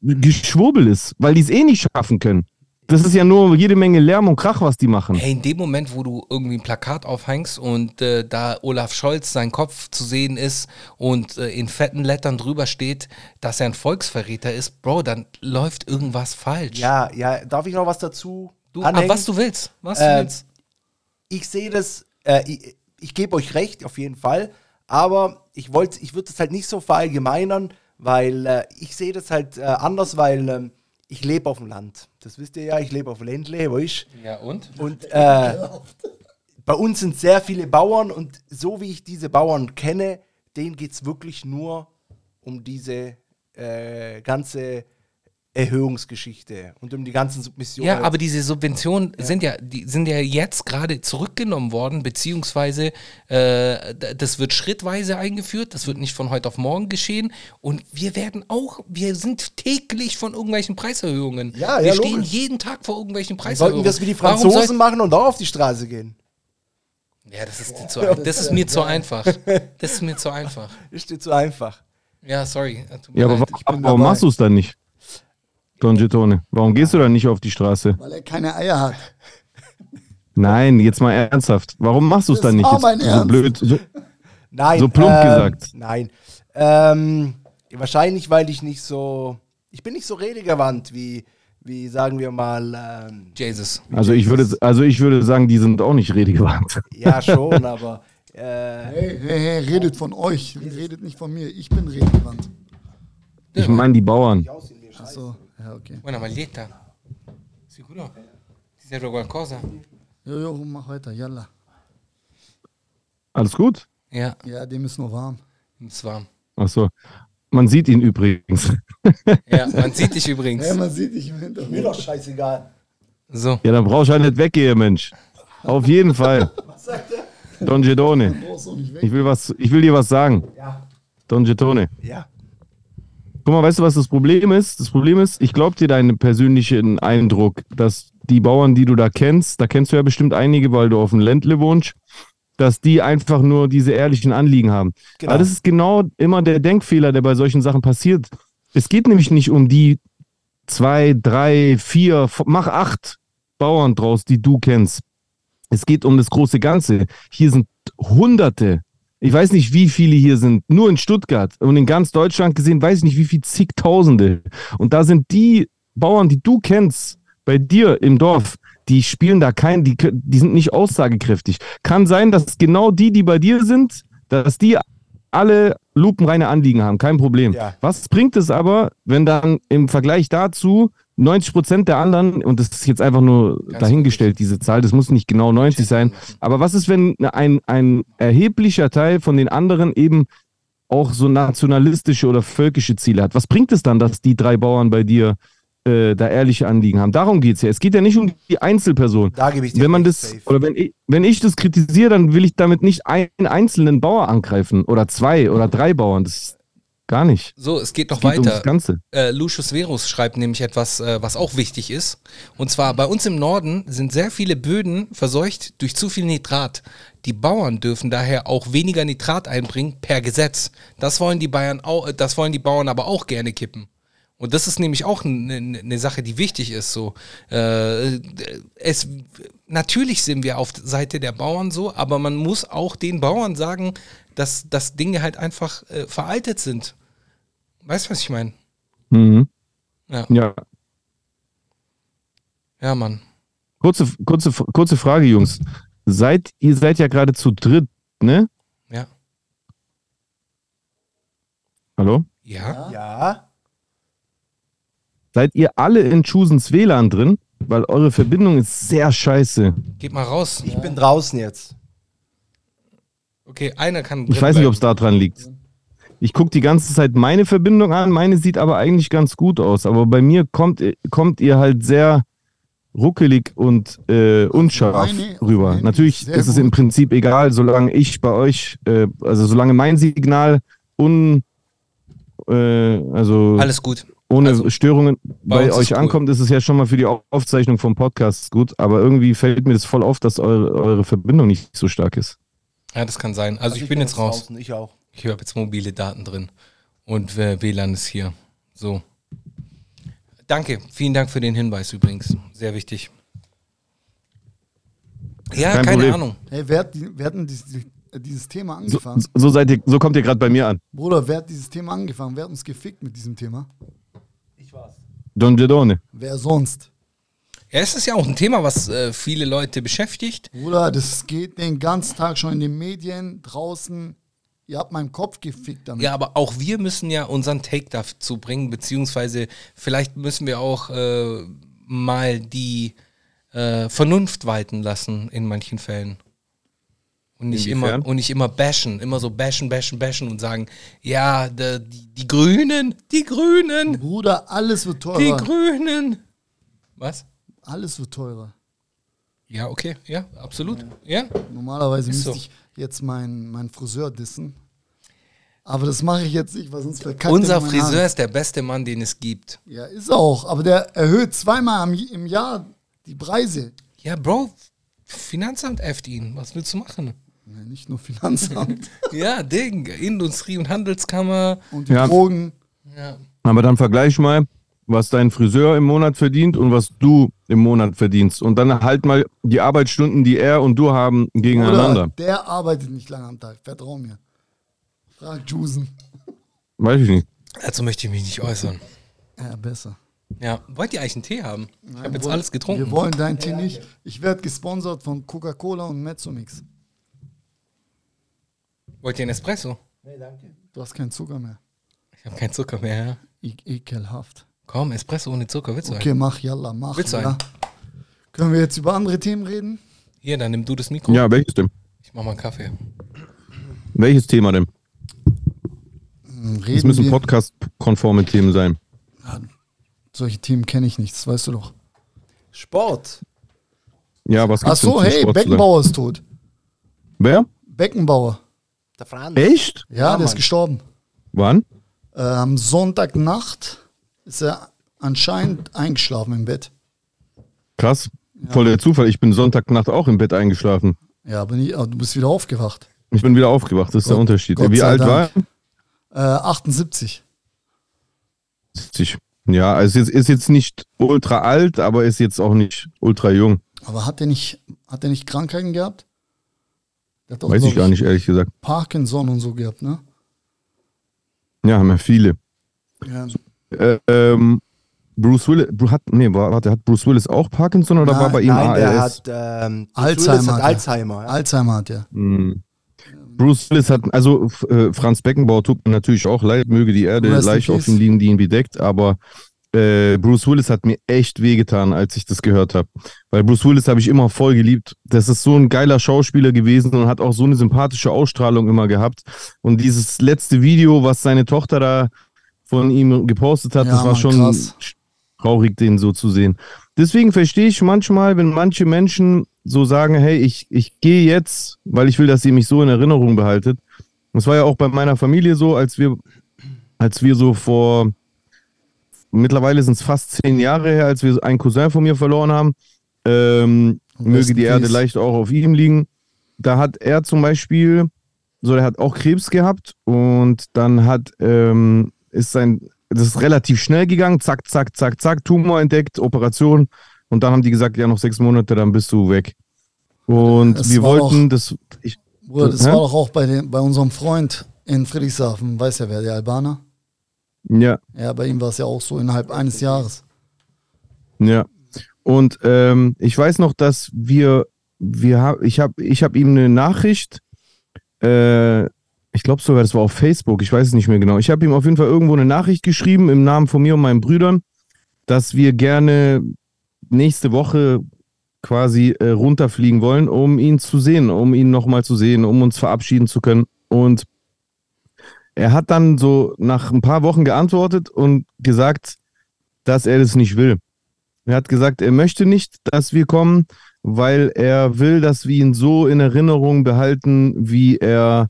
Geschwurbel ist, weil die es eh nicht schaffen können. Das ist ja nur jede Menge Lärm und Krach, was die machen. Hey, in dem Moment, wo du irgendwie ein Plakat aufhängst und äh, da Olaf Scholz sein Kopf zu sehen ist und äh, in fetten Lettern drüber steht, dass er ein Volksverräter ist, Bro, dann läuft irgendwas falsch. Ja, ja, darf ich noch was dazu? Du, ah, was du willst, was äh, du willst. Ich sehe das, äh, ich, ich gebe euch recht, auf jeden Fall, aber ich wollte, ich würde das halt nicht so verallgemeinern, weil äh, ich sehe das halt äh, anders, weil ähm, ich lebe auf dem Land. Das wisst ihr ja, ich lebe auf Ländle, weißt Ja, und? Und äh, bei uns sind sehr viele Bauern und so wie ich diese Bauern kenne, denen geht es wirklich nur um diese äh, ganze Erhöhungsgeschichte und um die ganzen Submissionen. Ja, aber diese Subventionen ja. sind ja, die sind ja jetzt gerade zurückgenommen worden, beziehungsweise äh, das wird schrittweise eingeführt, das wird nicht von heute auf morgen geschehen und wir werden auch, wir sind täglich von irgendwelchen Preiserhöhungen. Ja, wir ja, stehen logisch. jeden Tag vor irgendwelchen Preiserhöhungen. Sollten wir es wie die Franzosen machen und auch auf die Straße gehen? Ja, das ist, zu, das ist mir zu einfach. Das ist mir zu einfach. Ist dir zu einfach. Ja, sorry. Ja, aber warum machst du es dann nicht? Don Gitone. Warum gehst du dann nicht auf die Straße? Weil er keine Eier hat. Nein, jetzt mal ernsthaft. Warum machst du es dann nicht? war mein so Ernst. blöd, so, Nein. so plump ähm, gesagt. Nein. Ähm, wahrscheinlich, weil ich nicht so. Ich bin nicht so redegewandt wie, wie sagen wir mal. Ähm, Jesus. Also ich würde, also ich würde sagen, die sind auch nicht redegewandt. ja, schon, aber. Äh, Hey, hey, hey, redet von euch. Redet nicht von mir. Ich bin redgewandt. Ich meine die Bauern. Achso, ja, okay. Buona maglietta. Sicuro? Ti serve qualcosa? Jo, jo, mach weiter. Yalla. Alles gut? Ja, Ja, dem ist noch warm. es war. Ach so. Man sieht ihn übrigens. Ja, man sieht dich übrigens. Ja, man sieht dich im Hintergrund. mir doch scheißegal. So. Ja, dann brauchst du halt nicht weggehen, Mensch. Auf jeden Fall. Was sagt er? Don Gedone. Ich will, was, ich will dir was sagen. Ja. Don Getone. Ja. Guck mal, weißt du, was das Problem ist? Das Problem ist, ich glaube dir deinen persönlichen Eindruck, dass die Bauern, die du da kennst, da kennst du ja bestimmt einige, weil du auf dem Ländle wohnst, dass die einfach nur diese ehrlichen Anliegen haben. Genau. Aber das ist genau immer der Denkfehler, der bei solchen Sachen passiert. Es geht nämlich nicht um die zwei, drei, vier, mach acht Bauern draus, die du kennst. Es geht um das große Ganze. Hier sind Hunderte, ich weiß nicht, wie viele hier sind, nur in Stuttgart und in ganz Deutschland gesehen, weiß ich nicht, wie viele zigtausende. Und da sind die Bauern, die du kennst, bei dir im Dorf, die spielen da kein, die, die sind nicht aussagekräftig. Kann sein, dass genau die, die bei dir sind, dass die alle lupenreine Anliegen haben, kein Problem. Ja. Was bringt es aber, wenn dann im Vergleich dazu 90 Prozent der anderen, und das ist jetzt einfach nur Ganz dahingestellt, diese Zahl, das muss nicht genau 90 sein, aber was ist, wenn ein, ein erheblicher Teil von den anderen eben auch so nationalistische oder völkische Ziele hat? Was bringt es dann, dass die drei Bauern bei dir äh, da ehrliche Anliegen haben. Darum geht es ja. Es geht ja nicht um die Einzelperson. Da gebe ich dir Wenn man das, safe. oder wenn ich, wenn ich das kritisiere, dann will ich damit nicht einen einzelnen Bauer angreifen oder zwei oder drei Bauern. Das gar nicht. So, es geht noch Es geht weiter. ums Ganze. Äh, Lucius Verus schreibt nämlich etwas, äh, was auch wichtig ist. Und zwar, bei uns im Norden sind sehr viele Böden verseucht durch zu viel Nitrat. Die Bauern dürfen daher auch weniger Nitrat einbringen per Gesetz. Das wollen die Bayern auch, äh, das wollen die Bauern aber auch gerne kippen. Und das ist nämlich auch eine ne Sache, die wichtig ist. So, äh, es, natürlich sind wir auf Seite der Bauern so, aber man muss auch den Bauern sagen, dass, dass Dinge halt einfach äh, veraltet sind. Weißt du, was ich meine? Mhm. Ja. Ja. Ja, Mann. Kurze, kurze, kurze Frage, Jungs. Seid, ihr seid ja gerade zu dritt, ne? Ja. Hallo? Ja? Ja. Seid ihr alle in Chusens WLAN drin? Weil eure Verbindung ist sehr scheiße. Geht mal raus. Ich bin draußen jetzt. Okay, einer kann. Ich weiß nicht, ob es da dran liegt. Ich gucke die ganze Zeit meine Verbindung an. Meine sieht aber eigentlich ganz gut aus. Aber bei mir kommt, kommt ihr halt sehr ruckelig und äh, unscharf Meine- rüber. meine Natürlich ist es gut. im Prinzip egal, solange ich bei euch, äh, also solange mein Signal un, äh, also Alles gut. ohne also, Störungen bei, ist euch cool. ankommt, ist es ja schon mal für die Au- Aufzeichnung vom Podcast gut. Aber irgendwie fällt mir das voll auf, dass eure, eure Verbindung nicht so stark ist. Ja, das kann sein. Also, ich bin jetzt raus. Draußen, ich auch. Ich habe jetzt mobile Daten drin. Und äh, WLAN ist hier. So. Danke. Vielen Dank für den Hinweis übrigens. Sehr wichtig. Ja, Kein keine Problem. Ahnung. Hey, wer hat, die, wer hat denn dieses, dieses Thema So, angefangen? so, seid ihr, so kommt ihr gerade bei mir an. Bruder, wer hat dieses Thema angefangen? Wer hat uns gefickt mit diesem Thema? Ich war's. Don Gedone. Wer sonst? Ja, es ist ja auch ein Thema, was äh, viele Leute beschäftigt. Bruder, das geht den ganzen Tag schon in den Medien, draußen. Ihr habt meinen Kopf gefickt damit. Ja, aber auch wir müssen ja unseren Take dazu bringen, beziehungsweise vielleicht müssen wir auch äh, mal die äh, Vernunft walten lassen in manchen Fällen. Und nicht, Inwiefern? immer, und nicht immer bashen, immer so bashen, bashen, bashen und sagen, ja, die, die Grünen, die Grünen, Bruder, alles wird die teurer. Grünen. Was? Alles wird teurer. Ja, okay, ja, absolut. Ja, Normalerweise Ist müsste so. ich jetzt meinen mein Friseur dissen. Aber das mache ich jetzt nicht, weil sonst verkackt unser er meine Friseur Haare. ist der beste Mann, den es gibt. Ja, ist auch. Aber der erhöht zweimal im Jahr die Preise. Ja, Bro, Finanzamt äfft ihn. Was willst du machen? Ja, nicht nur Finanzamt Ja, Ding, Industrie- und Handelskammer. und die Ja. Drogen. Ja. Aber dann vergleich mal, was dein Friseur im Monat verdient und was du im Monat verdienst. Und dann halt mal die Arbeitsstunden, die er und du haben, gegeneinander. Oder der arbeitet nicht lange am Tag. Vertrau mir. Frag Jusen. Weiß ich nicht. Dazu möchte ich mich nicht äußern. Ja, besser. Ja, wollt ihr eigentlich einen Tee haben? Ich habe jetzt wollen- alles getrunken. Wir wollen deinen Tee nicht. Ich werde gesponsert von Coca-Cola und Mezzomix. Wollt ihr einen Espresso? Nee, danke. Du hast keinen Zucker mehr. Ich habe keinen Zucker mehr. Ja. E ekelhaft. Komm, Espresso ohne Zucker, willst du Okay, einen? mach, yalla, mach. Willst du ja. einen? Können wir jetzt über andere Themen reden? Hier, dann nimm du das Mikro. Ja, welches denn? Ich mach mal einen Kaffee. Welches Thema denn? Hm, Es Reden müssen wir. podcast-konforme Themen sein. Solche Themen kenne ich nicht, das weißt du doch. Sport. Ja, was gibt's denn so, zum hey, Sport zu sagen? Beckenbauer ist tot. Wer? Beckenbauer. Der Franz. Echt? Ja, Ja, der ist gestorben. Wann? Äh, am Sonntagnacht ist er anscheinend eingeschlafen im Bett. Krass. Voll der Zufall. Ich bin Sonntagnacht auch im Bett eingeschlafen. Ja, aber, nie, aber du bist wieder aufgewacht. Ich bin wieder aufgewacht. Das ist der Gott- Unterschied. Gott Wie alt Dank. war Äh, 78. er? 70. Ja, also ist, ist jetzt nicht ultra alt, aber ist jetzt auch nicht ultra jung. Aber hat er nicht, hat er nicht Krankheiten gehabt? Der doch, Weiß ich gar nicht, ehrlich gesagt. Parkinson und so gehabt, ne? Ja, haben ja viele. Ja. Äh, ähm, Bruce Willis, hat, nee, wa- warte, hat Bruce Willis auch Parkinson oder Nein, war bei ihm Nein, der ALS? hat ähm, Alzheimer hat er. Alzheimer. Ja. Alzheimer hat er. Hm. Bruce Willis hat, also äh, Franz Beckenbauer tut mir natürlich auch leid, möge die Erde leicht auf ihm liegen, die ihn bedeckt, aber äh, Bruce Willis hat mir echt wehgetan, als ich das gehört habe. Weil Bruce Willis habe ich immer voll geliebt. Das ist so ein geiler Schauspieler gewesen und hat auch so eine sympathische Ausstrahlung immer gehabt. Und dieses letzte Video, was seine Tochter da von ihm gepostet hat, Ja, das war Mann, schon krass. traurig, den so zu sehen. Deswegen verstehe ich manchmal, wenn manche Menschen so sagen, hey, ich, ich gehe jetzt, weil ich will, dass ihr mich so in Erinnerung behaltet. Das war ja auch bei meiner Familie so, als wir, als wir so vor, mittlerweile sind es fast zehn Jahre her, als wir einen Cousin von mir verloren haben. Ähm, möge die Erde leicht auch auf ihm liegen. Da hat er zum Beispiel, so der hat auch Krebs gehabt und dann hat, ähm, ist sein, das ist relativ schnell gegangen, zack, zack, zack, zack, Tumor entdeckt, Operation und dann haben die gesagt, ja noch sechs Monate, dann bist du weg. Und Das wir wollten das, ich, Bruder, das Hä? war doch auch bei, den, bei unserem Freund in Friedrichshafen, weiß ja wer, der Albaner? ja, Ja, bei ihm war es ja auch so innerhalb eines Jahres. Ja. Und ähm, ich weiß noch, dass wir, wir hab, ich habe ich hab ihm eine Nachricht, äh, ich glaube sogar, das war auf Facebook, ich weiß es nicht mehr genau. Ich habe ihm auf jeden Fall irgendwo eine Nachricht geschrieben im Namen von mir und meinen Brüdern, dass wir gerne nächste Woche quasi äh, runterfliegen wollen, um ihn zu sehen, um ihn nochmal zu sehen, um uns verabschieden zu können. Und er hat dann so nach ein paar Wochen geantwortet und gesagt, dass er das nicht will. Er hat gesagt, er möchte nicht, dass wir kommen, weil er will, dass wir ihn so in Erinnerung behalten, wie er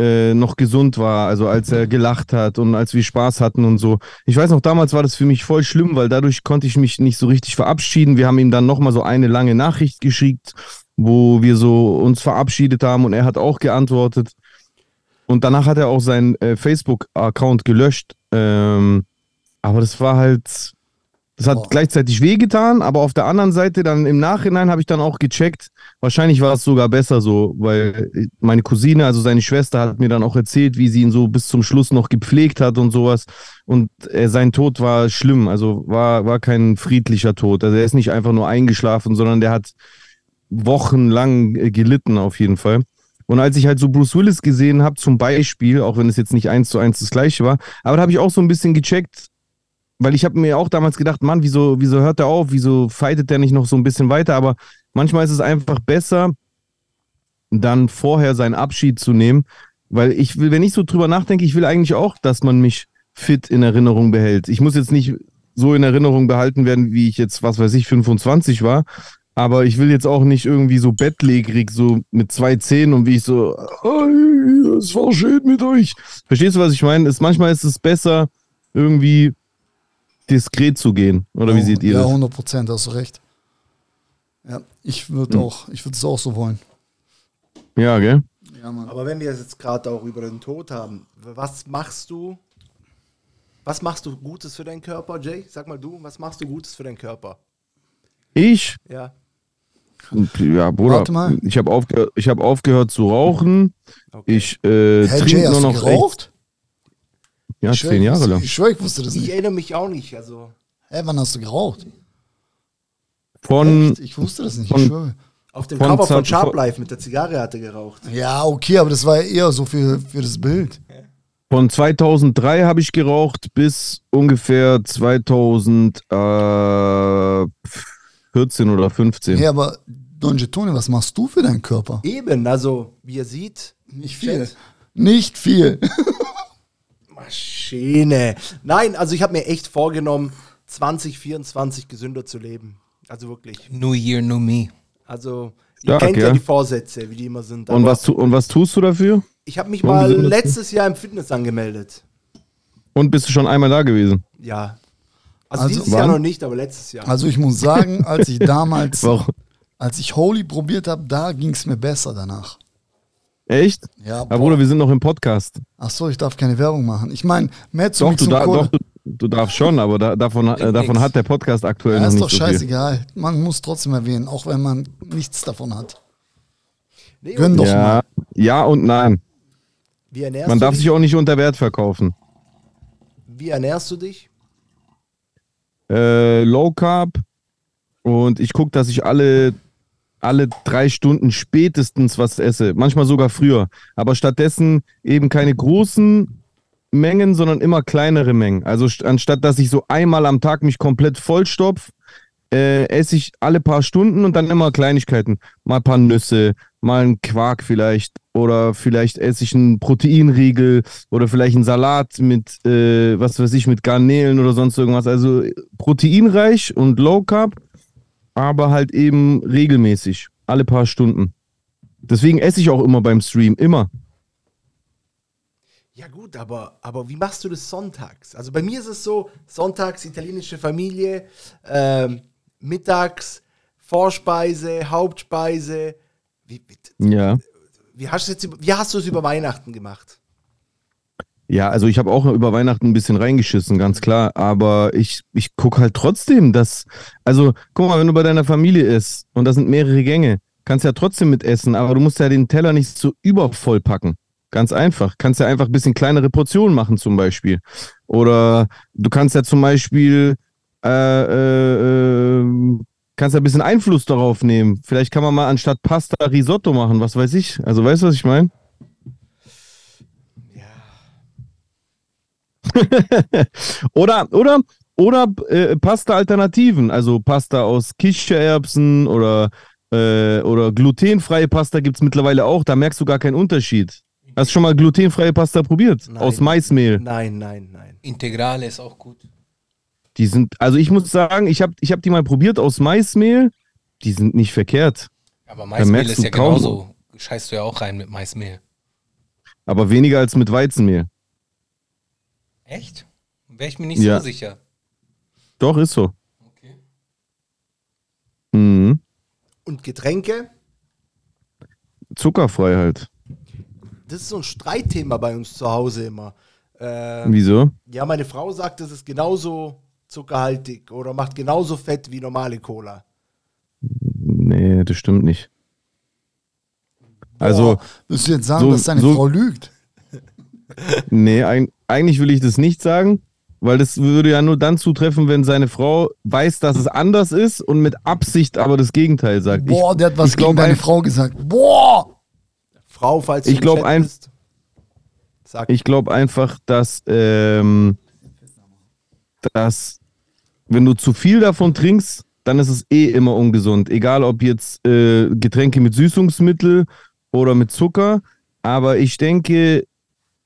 äh, noch gesund war, also als er gelacht hat und als wir Spaß hatten und so. Ich weiß noch, damals war das für mich voll schlimm, weil dadurch konnte ich mich nicht so richtig verabschieden. Wir haben ihm dann nochmal so eine lange Nachricht geschickt, wo wir so uns verabschiedet haben und er hat auch geantwortet. Und danach hat er auch seinen äh, Facebook-Account gelöscht. Ähm, aber das war halt, das hat Boah. gleichzeitig wehgetan, aber auf der anderen Seite dann im Nachhinein habe ich dann auch gecheckt, wahrscheinlich war es sogar besser so, weil meine Cousine, also seine Schwester, hat mir dann auch erzählt, wie sie ihn so bis zum Schluss noch gepflegt hat und sowas. Und äh, sein Tod war schlimm, also war, war kein friedlicher Tod. Also er ist nicht einfach nur eingeschlafen, sondern der hat wochenlang äh, gelitten auf jeden Fall. Und als ich halt so Bruce Willis gesehen habe, zum Beispiel, auch wenn es jetzt nicht eins zu eins das gleiche war, aber da habe ich auch so ein bisschen gecheckt, weil ich habe mir auch damals gedacht, Mann, wieso, wieso hört er auf, wieso fightet der nicht noch so ein bisschen weiter, aber manchmal ist es einfach besser, dann vorher seinen Abschied zu nehmen, weil ich will, wenn ich so drüber nachdenke, ich will eigentlich auch, dass man mich fit in Erinnerung behält. Ich muss jetzt nicht so in Erinnerung behalten werden, wie ich jetzt, was weiß ich, 25 war, aber ich will jetzt auch nicht irgendwie so bettlägerig, so mit zwei Zähnen und wie ich so, "Ei, es war schön mit euch. Verstehst du, was ich meine? Es, manchmal ist es besser, irgendwie diskret zu gehen. Oder wie seht ihr ja, das? 100 Prozent, hast du recht. Ja, ich würde Hm. auch, ich würde es auch so wollen. Ja, gell? Ja, Mann. Aber wenn wir es jetzt gerade auch über den Tod haben, was machst du? Was machst du Gutes für deinen Körper, Jay? Sag mal du, was machst du Gutes für deinen Körper? Ich? Ja. Ja, Bruder, Warte mal. ich habe aufgehört, ich hab aufgehört zu rauchen. Okay. Ich äh, Hey, trinke Jay, nur noch geraucht? Ja, Ich zehn ich Jahre lang. Ich schwöre, ich wusste das Ich nicht. erinnere mich auch nicht. Also Hä, wann hast du geraucht? Von, Echt? Ich wusste das nicht, von- ich schwöre. auf dem Von Cover von Sharp Life mit der Zigarre hat er geraucht. Ja, okay, aber das war ja eher so für, für das Bild. von 2003 habe ich geraucht bis ungefähr 2014 oder 15. Hey, aber Don Getone, was machst du für deinen Körper? Eben, also wie ihr seht, Nicht viel. Nicht viel. Maschine. Nein, also ich habe mir echt vorgenommen, 2024 gesünder zu leben. Also wirklich. New Year, New Me. Also ihr Stark, kennt ja. ja. die Vorsätze, wie die immer sind. Und was, tu, und was tust du dafür? ich habe mich Warum mal letztes Jahr im Fitness angemeldet. Und bist du schon einmal da gewesen? Ja. Also, Also dieses Jahr wann? noch nicht, aber letztes Jahr. Also ich muss sagen, als ich damals, als ich Holy probiert habe, da ging es mir besser danach. Echt? Ja, Ja, Bruder, wir sind noch im Podcast. Ach so, ich darf keine Werbung machen. Ich meine, mehr zu Doch, mir du, da, doch du, du darfst schon, aber da, davon, äh, davon hat der Podcast aktuell Ja, noch ist nicht doch so viel. scheißegal. Man muss trotzdem erwähnen, auch wenn man nichts davon hat. nee, Gönn doch Ja, mal. ja und nein. wie ernährst Man du darf dich? sich auch nicht unter Wert verkaufen. Wie ernährst du dich? Äh, Low Carb und ich gucke, dass ich alle, alle drei Stunden spätestens was esse. Manchmal sogar früher. Aber stattdessen eben keine großen Mengen, sondern immer kleinere Mengen. Also st- anstatt dass ich so einmal am Tag mich komplett vollstopf, äh, esse ich alle paar Stunden und dann immer Kleinigkeiten. Mal ein paar Nüsse, mal einen Quark vielleicht oder vielleicht esse ich einen Proteinriegel oder vielleicht einen Salat mit, äh, was weiß ich, mit Garnelen oder sonst irgendwas. Also proteinreich und Low Carb, aber halt eben regelmäßig, alle paar Stunden. Deswegen esse ich auch immer beim Stream, immer. Ja gut, aber, aber wie machst du das sonntags? Also bei mir ist es so, sonntags italienische Familie, ähm, mittags Vorspeise, Hauptspeise. Wie, wie, Ja. wie hast du jetzt, über- wie hast du es über Weihnachten gemacht? Ja, also ich habe auch über Weihnachten ein bisschen reingeschissen, ganz klar. Aber ich, ich gucke halt trotzdem, dass. Also, guck mal, wenn du bei deiner Familie isst und da sind mehrere Gänge, kannst ja trotzdem mit essen, aber du musst ja den Teller nicht so übervoll packen. Ganz einfach. Kannst ja einfach ein bisschen kleinere Portionen machen, zum Beispiel. Oder du kannst ja zum Beispiel. Äh, äh, äh, kannst ja ein bisschen Einfluss darauf nehmen. Vielleicht kann man mal anstatt Pasta Risotto machen, was weiß ich. Also, weißt du, was ich meine? Oder, oder, oder äh, Pasta-Alternativen, also Pasta aus Kichererbsen oder, äh, oder glutenfreie Pasta gibt es mittlerweile auch, da merkst du gar keinen Unterschied. Hast du schon mal glutenfreie Pasta probiert? Nein. Aus Maismehl. Nein, nein, nein. Integrale ist auch gut. Die sind, also ich muss sagen, ich habe ich hab die mal probiert aus Maismehl, die sind nicht verkehrt, Aber Maismehl ist ja kaum- genauso. Scheißt du ja auch rein mit Maismehl. aber weniger als mit Weizenmehl. Echt? Wäre ich mir nicht Ja. so sicher. Doch, ist so. Okay. Mhm. Und Getränke? Zuckerfrei halt. Das ist so ein Streitthema bei uns zu Hause immer. Ähm, Wieso? ja, meine Frau sagt, es ist genauso zuckerhaltig oder macht genauso Fett wie normale Cola. Nee, das stimmt nicht. Also, Boah, willst du jetzt sagen, so- dass deine so- Frau lügt? Nee, eig eigentlich will ich das nicht sagen, weil das würde ja nur dann zutreffen, wenn seine Frau weiß, dass es anders ist und mit Absicht aber das Gegenteil sagt. Boah, ich, der hat was ich gegen deine ein- Frau gesagt. Boah! Frau, falls Ich im glaub, Chat ein- Ich glaube einfach, dass, ähm, dass wenn du zu viel davon trinkst, dann ist es eh immer ungesund. Egal ob jetzt äh, Getränke mit Süßungsmittel oder mit Zucker. Aber ich denke,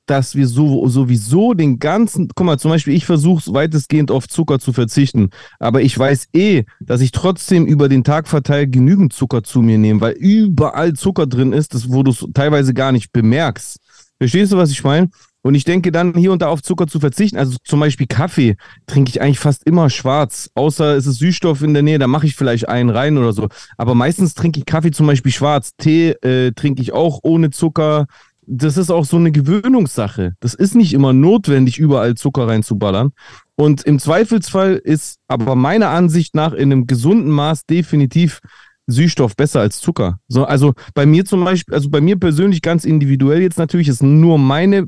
dass wir so, sowieso den ganzen, guck mal, zum Beispiel, ich versuche weitestgehend auf Zucker zu verzichten, aber ich weiß eh, dass ich trotzdem über den Tag verteilt genügend Zucker zu mir nehme, weil überall Zucker drin ist, das, wo du es teilweise gar nicht bemerkst. Verstehst du, was ich meine? Und ich denke dann hier und da auf Zucker zu verzichten. Also zum Beispiel Kaffee trinke ich eigentlich fast immer schwarz. Außer es ist Süßstoff in der Nähe, da mache ich vielleicht einen rein oder so. Aber meistens trinke ich Kaffee zum Beispiel schwarz. Tee äh, trinke ich auch ohne Zucker. Das ist auch so eine Gewöhnungssache. Das ist nicht immer notwendig, überall Zucker reinzuballern. Und im Zweifelsfall ist aber meiner Ansicht nach in einem gesunden Maß definitiv Süßstoff besser als Zucker. So, also bei mir zum Beispiel, also bei mir persönlich ganz individuell jetzt natürlich, ist nur meine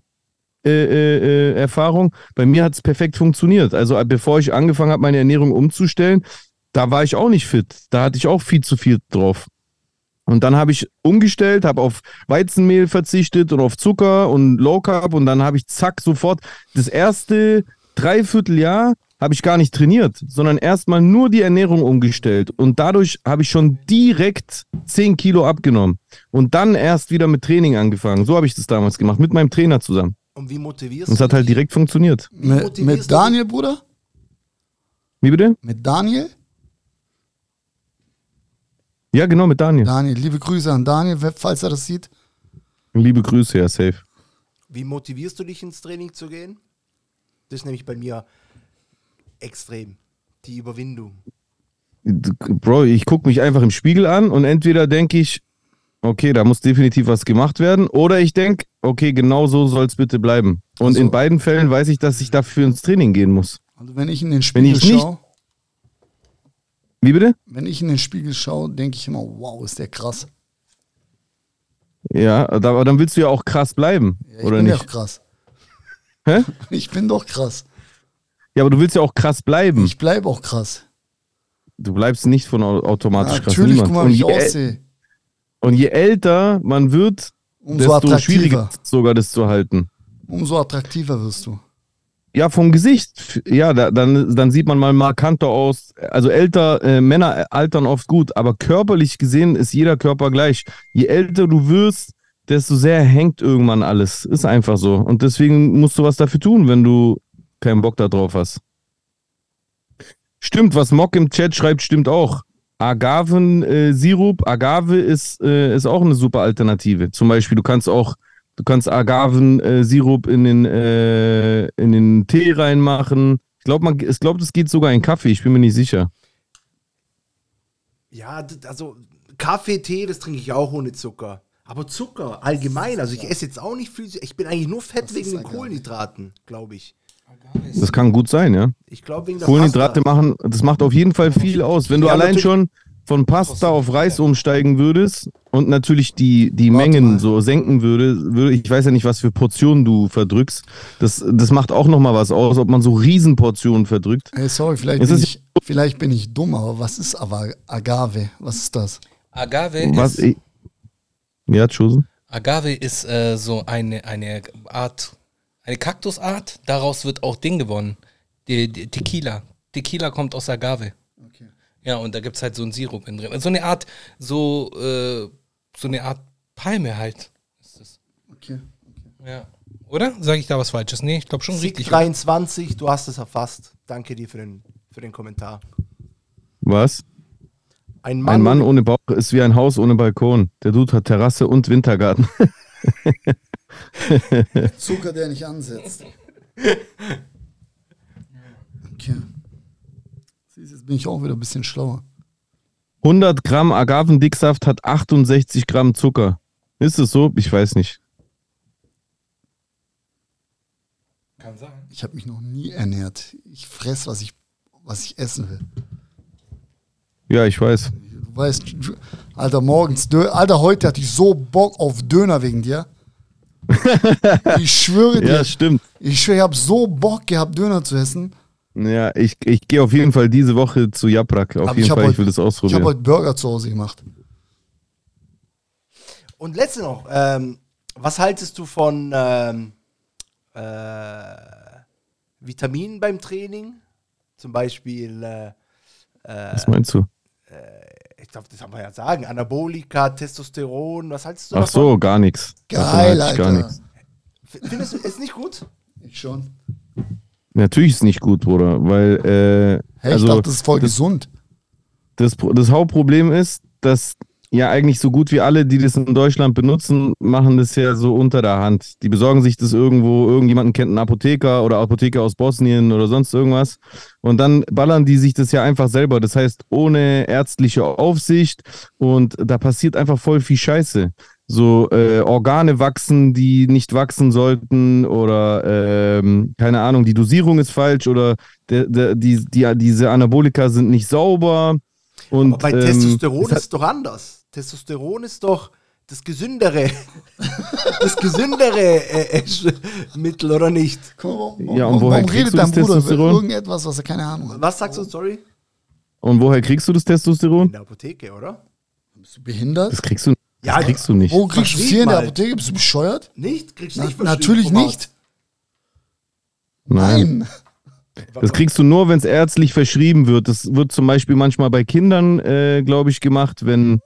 äh, äh, äh, Erfahrung. Bei mir hat es perfekt funktioniert. Also äh, bevor ich angefangen habe, meine Ernährung umzustellen, da war ich auch nicht fit. Da hatte ich auch viel zu viel drauf. Und dann habe ich umgestellt, habe auf Weizenmehl verzichtet und auf Zucker und Low Carb und dann habe ich zack sofort das erste Dreivierteljahr habe ich gar nicht trainiert, sondern erstmal nur die Ernährung umgestellt und dadurch habe ich schon direkt 10 Kilo abgenommen und dann erst wieder mit Training angefangen. So habe ich das damals gemacht, mit meinem Trainer zusammen. und wie motivierst Und es du hat halt direkt funktioniert. Mit, mit Daniel, Bruder? Wie bitte? Mit Daniel? Ja, genau, mit Daniel. Daniel, liebe Grüße an Daniel, falls er das sieht. Liebe Grüße, ja, safe. Wie motivierst du dich ins Training zu gehen? Das ist nämlich bei mir extrem. Die Überwindung. Bro, ich gucke mich einfach im Spiegel an und entweder denke ich, okay, da muss definitiv was gemacht werden, oder ich denke, okay, genau so soll es bitte bleiben. Und Also- in beiden Fällen weiß ich, dass ich dafür ins Training gehen muss. Also wenn ich in den Spiegel schaue, Wie bitte? wenn ich in den Spiegel schaue, denke ich immer, wow, ist der krass. Ja, aber dann willst du ja auch krass bleiben, Ja, ich oder bin nicht? doch krass. Hä? Ich bin doch krass. Ja, aber du willst ja auch krass bleiben. Ich bleibe auch krass. Du bleibst nicht von au- automatisch krass. Natürlich, Niemand. guck mal, und, wie ich aussehe. und je älter man wird, Umso desto schwieriger sogar das zu halten. Umso attraktiver wirst du. Ja, vom Gesicht. Ja, da, dann, dann sieht man mal markanter aus. Also älter, äh, Männer altern oft gut, aber körperlich gesehen ist jeder Körper gleich. Je älter du wirst, desto sehr hängt irgendwann alles. Ist einfach so. Und deswegen musst du was dafür tun, wenn du keinen Bock da drauf hast. Stimmt, was Mock im Chat schreibt, stimmt auch. Agaven-Sirup, Agave ist, äh, ist auch eine super Alternative. Zum Beispiel, du kannst auch, du kannst Agaven-Sirup in den, äh, in den Tee reinmachen. Ich glaube, ich glaub, das geht sogar in Kaffee, ich bin mir nicht sicher. Ja, also Kaffee, Tee, das trinke ich auch ohne Zucker. Aber Zucker allgemein, also ich esse jetzt auch nicht viel. Ich bin eigentlich nur fett wegen den Kohlenhydraten, glaube ich. Das kann gut sein, ja. Ich glaube wegen der Kohlenhydrate Pasta. machen, das macht auf jeden Fall viel aus. Wenn du Ja, allein schon von Pasta auf Reis umsteigen würdest und natürlich die, die Warte Mengen mal. so senken würde, würde, ich weiß ja nicht, was für Portionen du verdrückst. Das, das macht auch nochmal was aus, ob man so Riesenportionen verdrückt. Hey, sorry, vielleicht bin, ich, vielleicht bin ich dumm, aber was ist aber Agave? Was ist das? Agave Was, ist, ich, ja, Chosen? Agave ist äh, so eine, eine Art, eine Kaktusart. Daraus wird auch Ding gewonnen. Die, die Tequila. Tequila kommt aus Agave. Okay. Ja, und da gibt es halt so einen Sirup in drin. So eine Art, so, äh, so eine Art Palme halt. Ist das. okay. Ja. Oder? Sage ich da was Falsches? Nee, ich glaube schon Sieg richtig. 23, du hast es erfasst. Danke dir für den, für den Kommentar. Was? Ein Mann, Ein Mann ohne Bauch ist wie ein Haus ohne Balkon. Der Dude hat Terrasse und Wintergarten. Zucker, der nicht ansetzt. Okay. Siehst, Jetzt bin ich auch wieder ein bisschen schlauer. 100 Gramm Agavendicksaft hat 68 Gramm Zucker. Ist es so? Ich weiß nicht. Kann sein. Ich habe mich noch nie ernährt. Ich fress, was ich, was ich essen will. Ja, ich weiß. Du weißt, Alter, morgens, Alter, heute hatte ich so Bock auf Döner wegen dir. Ich schwöre dir, Ja, stimmt. ich schwöre, ich habe so Bock gehabt, Döner zu essen. Ja, ich, ich gehe auf jeden Fall diese Woche zu Japrak. Auf Aber jeden Fall, ich will das Ich habe ausprobieren. heute Burger zu Hause gemacht. Und letzte noch, ähm, was haltest du von ähm, äh, Vitaminen beim Training? Zum Beispiel, äh, Was meinst du? ich glaube, das kann man ja sagen, Anabolika, Testosteron, was haltest du Ach so, gar nichts. Davon Geil, halte ich gar Alter. nichts. Findest du es nicht gut? Ich schon. Natürlich ist es nicht gut, Bruder, weil äh, Hey, also ich dachte, das ist voll gesund. das, Pro- das Hauptproblem ist, dass ja eigentlich so gut wie alle, die das in Deutschland benutzen, machen das ja so unter der Hand. Die besorgen sich das irgendwo, irgendjemanden kennt einen Apotheker oder Apotheker aus Bosnien oder sonst irgendwas. Und dann ballern die sich das ja einfach selber. Das heißt, ohne ärztliche Aufsicht und da passiert einfach voll viel Scheiße. So äh, Organe wachsen, die nicht wachsen sollten oder ähm, keine Ahnung, die Dosierung ist falsch oder der, der, die, die, diese Anabolika sind nicht sauber. Und, Aber bei ähm, Testosteron ist es doch anders. Testosteron ist doch das gesündere, das gesündere äh, äh, Mittel, oder nicht? Ja, und warum, woher warum kriegst redet du dein das Bruder über Testosteron? irgendetwas, was er keine Ahnung hat? Was sagst du, sorry? Und woher kriegst du das In Testosteron? der Apotheke, oder? Bist du behindert? Das kriegst du, Ja, das kriegst du nicht. Wo kriegst du es hier in der. Apotheke? Bist du bescheuert? Nicht? Kriegst du Na, nicht verschrieben natürlich nicht. Arzt? Nein. Das kriegst du nur, wenn es ärztlich verschrieben wird. Das wird zum Beispiel manchmal bei Kindern, äh, glaube ich, gemacht, wenn,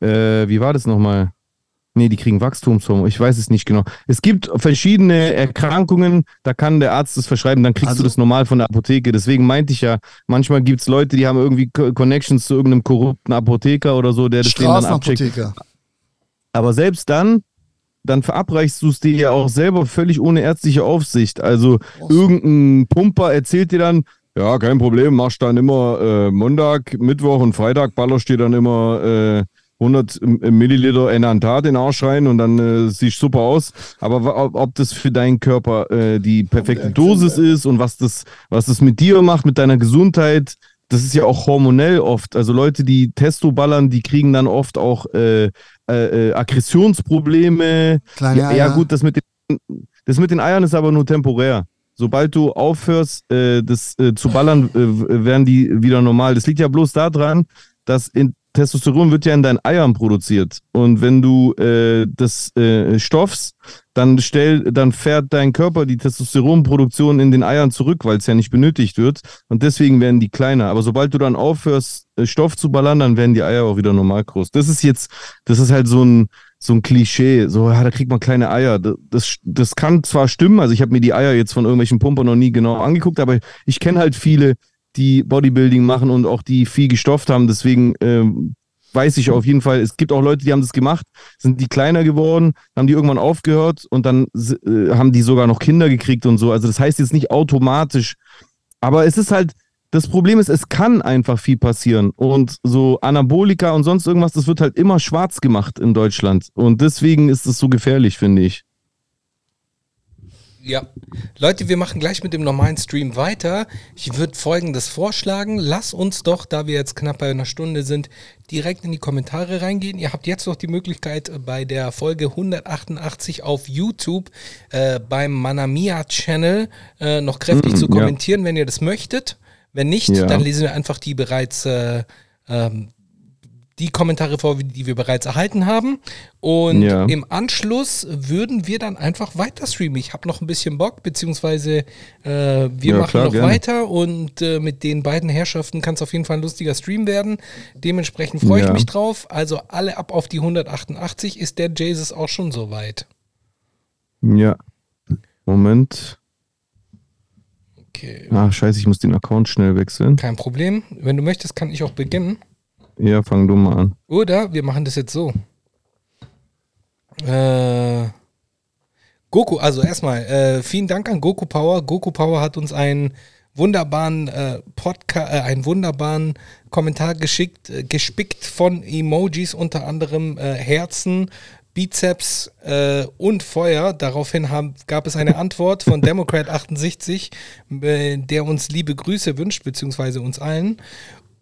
äh, wie war das nochmal? Nee, die kriegen Wachstumshormone. Ich weiß es nicht genau. Es gibt verschiedene Erkrankungen, da kann der Arzt das verschreiben, dann kriegst Also- du das normal von der Apotheke. Deswegen meinte ich ja, manchmal gibt es Leute, die haben irgendwie Co- Connections zu irgendeinem korrupten Apotheker oder so, der das denen dann abcheckt. Aber selbst dann, dann verabreichst du es dir ja auch selber völlig ohne ärztliche Aufsicht. Also irgendein Pumper erzählt dir dann, ja, kein Problem, machst dann immer äh, Montag, Mittwoch und Freitag, ballerst dir dann immer äh, 100 M- Milliliter Enantat in den Arsch rein und dann äh, siehst super aus. Aber ob, ob das für deinen Körper äh, die perfekte Dosis ist und was das, was das mit dir macht, mit deiner Gesundheit, das ist ja auch hormonell oft. Also Leute, die Testo ballern, die kriegen dann oft auch äh, äh, äh, Aggressionsprobleme. Kleine ja, ja, gut, das mit, den, das mit den Eiern ist aber nur temporär. Sobald du aufhörst, äh, das äh, zu ballern, äh, werden die wieder normal. Das liegt ja bloß daran, dass in Testosteron wird ja in deinen Eiern produziert. Und wenn du äh, das äh, stoffst, dann, stell, dann fährt dein Körper die Testosteronproduktion in den Eiern zurück, weil es ja nicht benötigt wird. Und deswegen werden die kleiner. Aber sobald du dann aufhörst, äh, Stoff zu ballern, dann werden die Eier auch wieder normal groß. Das ist jetzt, das ist halt so ein, so ein Klischee. So, ja, da kriegt man kleine Eier. Das, das kann zwar stimmen, also ich habe mir die Eier jetzt von irgendwelchen Pumpern noch nie genau angeguckt, aber ich kenne halt viele, die Bodybuilding machen und auch die viel gestofft haben. Deswegen ähm, weiß ich auf jeden Fall, es gibt auch Leute, die haben das gemacht, sind die kleiner geworden, haben die irgendwann aufgehört und dann äh, haben die sogar noch Kinder gekriegt und so. Also das heißt jetzt nicht automatisch, aber es ist halt, das Problem ist, es kann einfach viel passieren und so Anabolika und sonst irgendwas, das wird halt immer schwarz gemacht in Deutschland und deswegen ist es so gefährlich, finde ich. Ja. Leute, wir machen gleich mit dem normalen Stream weiter. Ich würde folgendes vorschlagen. Lass uns doch, da wir jetzt knapp bei einer Stunde sind, direkt in die Kommentare reingehen. Ihr habt jetzt noch die Möglichkeit, bei der Folge 188 auf YouTube äh, beim Manamia Channel äh, noch kräftig mm, zu kommentieren, ja. wenn ihr das möchtet. Wenn nicht, ja. dann lesen wir einfach die bereits äh, ähm, die Kommentare vor, die wir bereits erhalten haben. Und ja. im Anschluss würden wir dann einfach weiter streamen. Ich habe noch ein bisschen Bock, beziehungsweise äh, wir ja, machen klar, noch gerne. weiter und äh, mit den beiden Herrschaften kann es auf jeden Fall ein lustiger Stream werden. Dementsprechend freue ja. ich mich drauf. Also alle ab auf die 188. Ist der Jesus auch schon soweit? Ja. Moment. Okay. Ach, scheiße, ich muss den Account schnell wechseln. Kein Problem. Wenn du möchtest, kann ich auch beginnen. Ja, fang du mal an. Oder wir machen das jetzt so. Äh, Goku, also erstmal, äh, vielen Dank an Goku Power. Goku Power hat uns einen wunderbaren äh, Podcast, äh, einen wunderbaren Kommentar geschickt, äh, gespickt von Emojis, unter anderem äh, Herzen, Bizeps äh, und Feuer. Daraufhin haben, gab es eine Antwort von Democrat68, äh, der uns liebe Grüße wünscht, beziehungsweise uns allen.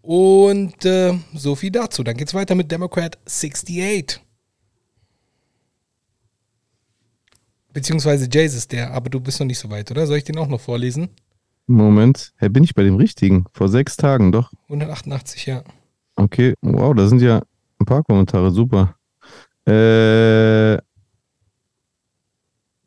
Und äh, so viel dazu. Dann geht es weiter mit Democrat 68. Beziehungsweise Jesus, der, aber du bist noch nicht so weit, oder? Soll ich den auch noch vorlesen? Moment. Hey, bin ich bei dem richtigen? Vor sechs Tagen, doch. 188, ja. Okay, wow, da sind ja ein paar Kommentare, super. Äh,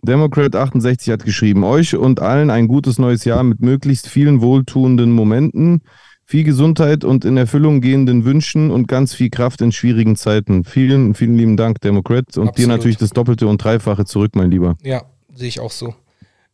Democrat 68 hat geschrieben, euch und allen ein gutes neues Jahr mit möglichst vielen wohltuenden Momenten viel Gesundheit und in Erfüllung gehenden Wünschen und ganz viel Kraft in schwierigen Zeiten. Vielen, vielen lieben Dank, Democrat. Und Absolut. dir natürlich das Doppelte und Dreifache zurück, mein Lieber. Ja, sehe ich auch so.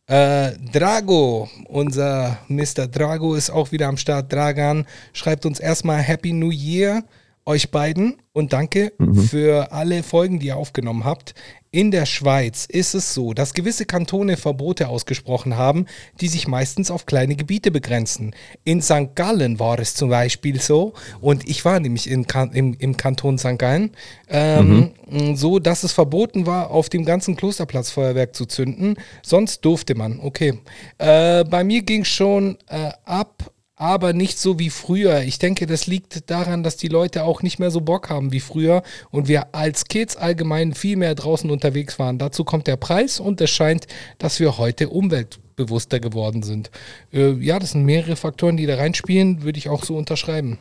Äh, Drago, unser Mr. Drago ist auch wieder am Start. Dragan schreibt uns erstmal Happy New Year euch beiden und danke mhm. für alle Folgen, die ihr aufgenommen habt. In der Schweiz ist es so, dass gewisse Kantone Verbote ausgesprochen haben, die sich meistens auf kleine Gebiete begrenzen. In St. Gallen war es zum Beispiel so, und ich war nämlich in, im, im Kanton St. Gallen, ähm, mhm. so dass es verboten war, auf dem ganzen Klosterplatz Feuerwerk zu zünden. Sonst durfte man. Okay. Äh, bei mir ging es schon äh, ab aber nicht so wie früher. Ich denke, das liegt daran, dass die Leute auch nicht mehr so Bock haben wie früher und wir als Kids allgemein viel mehr draußen unterwegs waren. Dazu kommt der Preis und es scheint, dass wir heute umweltbewusster geworden sind. Äh, ja, das sind mehrere Faktoren, die da reinspielen, würde ich auch so unterschreiben.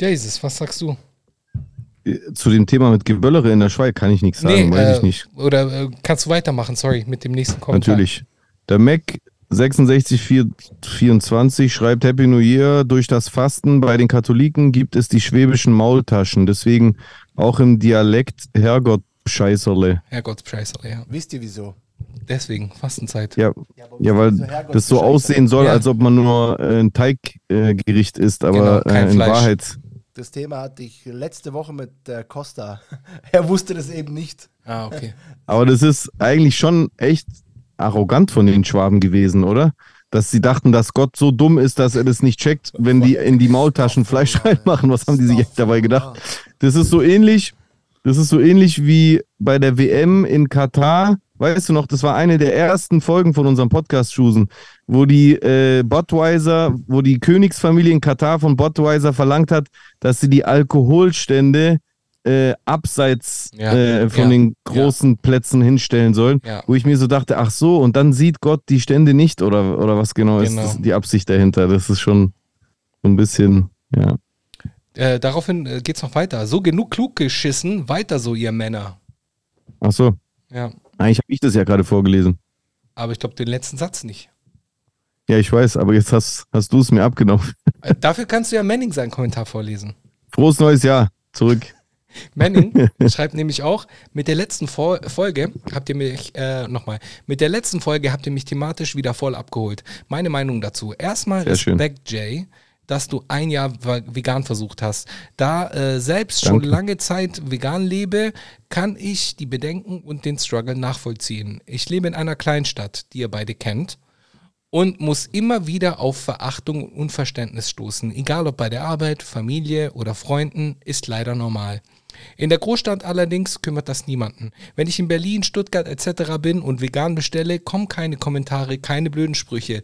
Jesus, was sagst du? Zu dem Thema mit Geböllere in der Schweiz kann ich nichts sagen, nee, weiß äh, ich nicht. Oder äh, kannst du weitermachen, sorry, mit dem nächsten Kommentar. Natürlich. Der Mac 6624 schreibt Happy New Year. Durch das Fasten bei den Katholiken gibt es die schwäbischen Maultaschen. Deswegen auch im Dialekt Herrgott Scheißerle. Herrgott Scheißerle, ja. Wisst ihr wieso? Deswegen, Fastenzeit. Ja, ja weil so das so aussehen soll, ja. als ob man nur äh, ein Teiggericht äh, isst, aber genau, äh, in Fleisch. Wahrheit. Das Thema hatte ich letzte Woche mit äh, Costa. er wusste das eben nicht. Ah, okay. aber das ist eigentlich schon echt arrogant von den Schwaben gewesen, oder? Dass sie dachten, dass Gott so dumm ist, dass er das nicht checkt, wenn die in die Maultaschen Fleisch reinmachen. Was haben die sich dabei gedacht? Das ist so ähnlich, das ist so ähnlich wie bei der WM in Katar. Weißt du noch, das war eine der ersten Folgen von unserem Podcast, Schusen, wo die äh, Budweiser, wo die Königsfamilie in Katar von Budweiser verlangt hat, dass sie die Alkoholstände äh, abseits ja, äh, von ja, den großen ja. Plätzen hinstellen sollen, wo ich mir so dachte, ach so, und dann sieht Gott die Stände nicht oder, oder was genau, genau. ist das, die Absicht dahinter? Das ist schon. so ein bisschen, ja. Äh, daraufhin äh, geht's noch weiter. So genug klug geschissen, weiter so, ihr Männer. Ach so, Ja, eigentlich habe ich das ja gerade vorgelesen. aber ich glaube den letzten Satz nicht. Ja, ich weiß, aber jetzt hast, hast du es mir abgenommen. Äh, dafür kannst du ja Manning seinen Kommentar vorlesen. Frohes neues Jahr. Zurück. Manning schreibt nämlich auch, mit der letzten Fol Folge habt ihr mich, äh, nochmal, mit der letzten Folge habt ihr mich thematisch wieder voll abgeholt. Meine Meinung dazu. Erstmal Sehr schön. Respekt, Jay, dass du ein Jahr vegan versucht hast. Da äh, selbst schon Danke. lange Zeit vegan lebe, kann ich die Bedenken und den Struggle nachvollziehen. Ich lebe in einer Kleinstadt, die ihr beide kennt und muss immer wieder auf Verachtung und Unverständnis stoßen. Egal ob bei der Arbeit, Familie oder Freunden, ist leider normal. In der Großstadt allerdings kümmert das niemanden. Wenn ich in Berlin, Stuttgart etc. bin und vegan bestelle, kommen keine Kommentare, keine blöden Sprüche.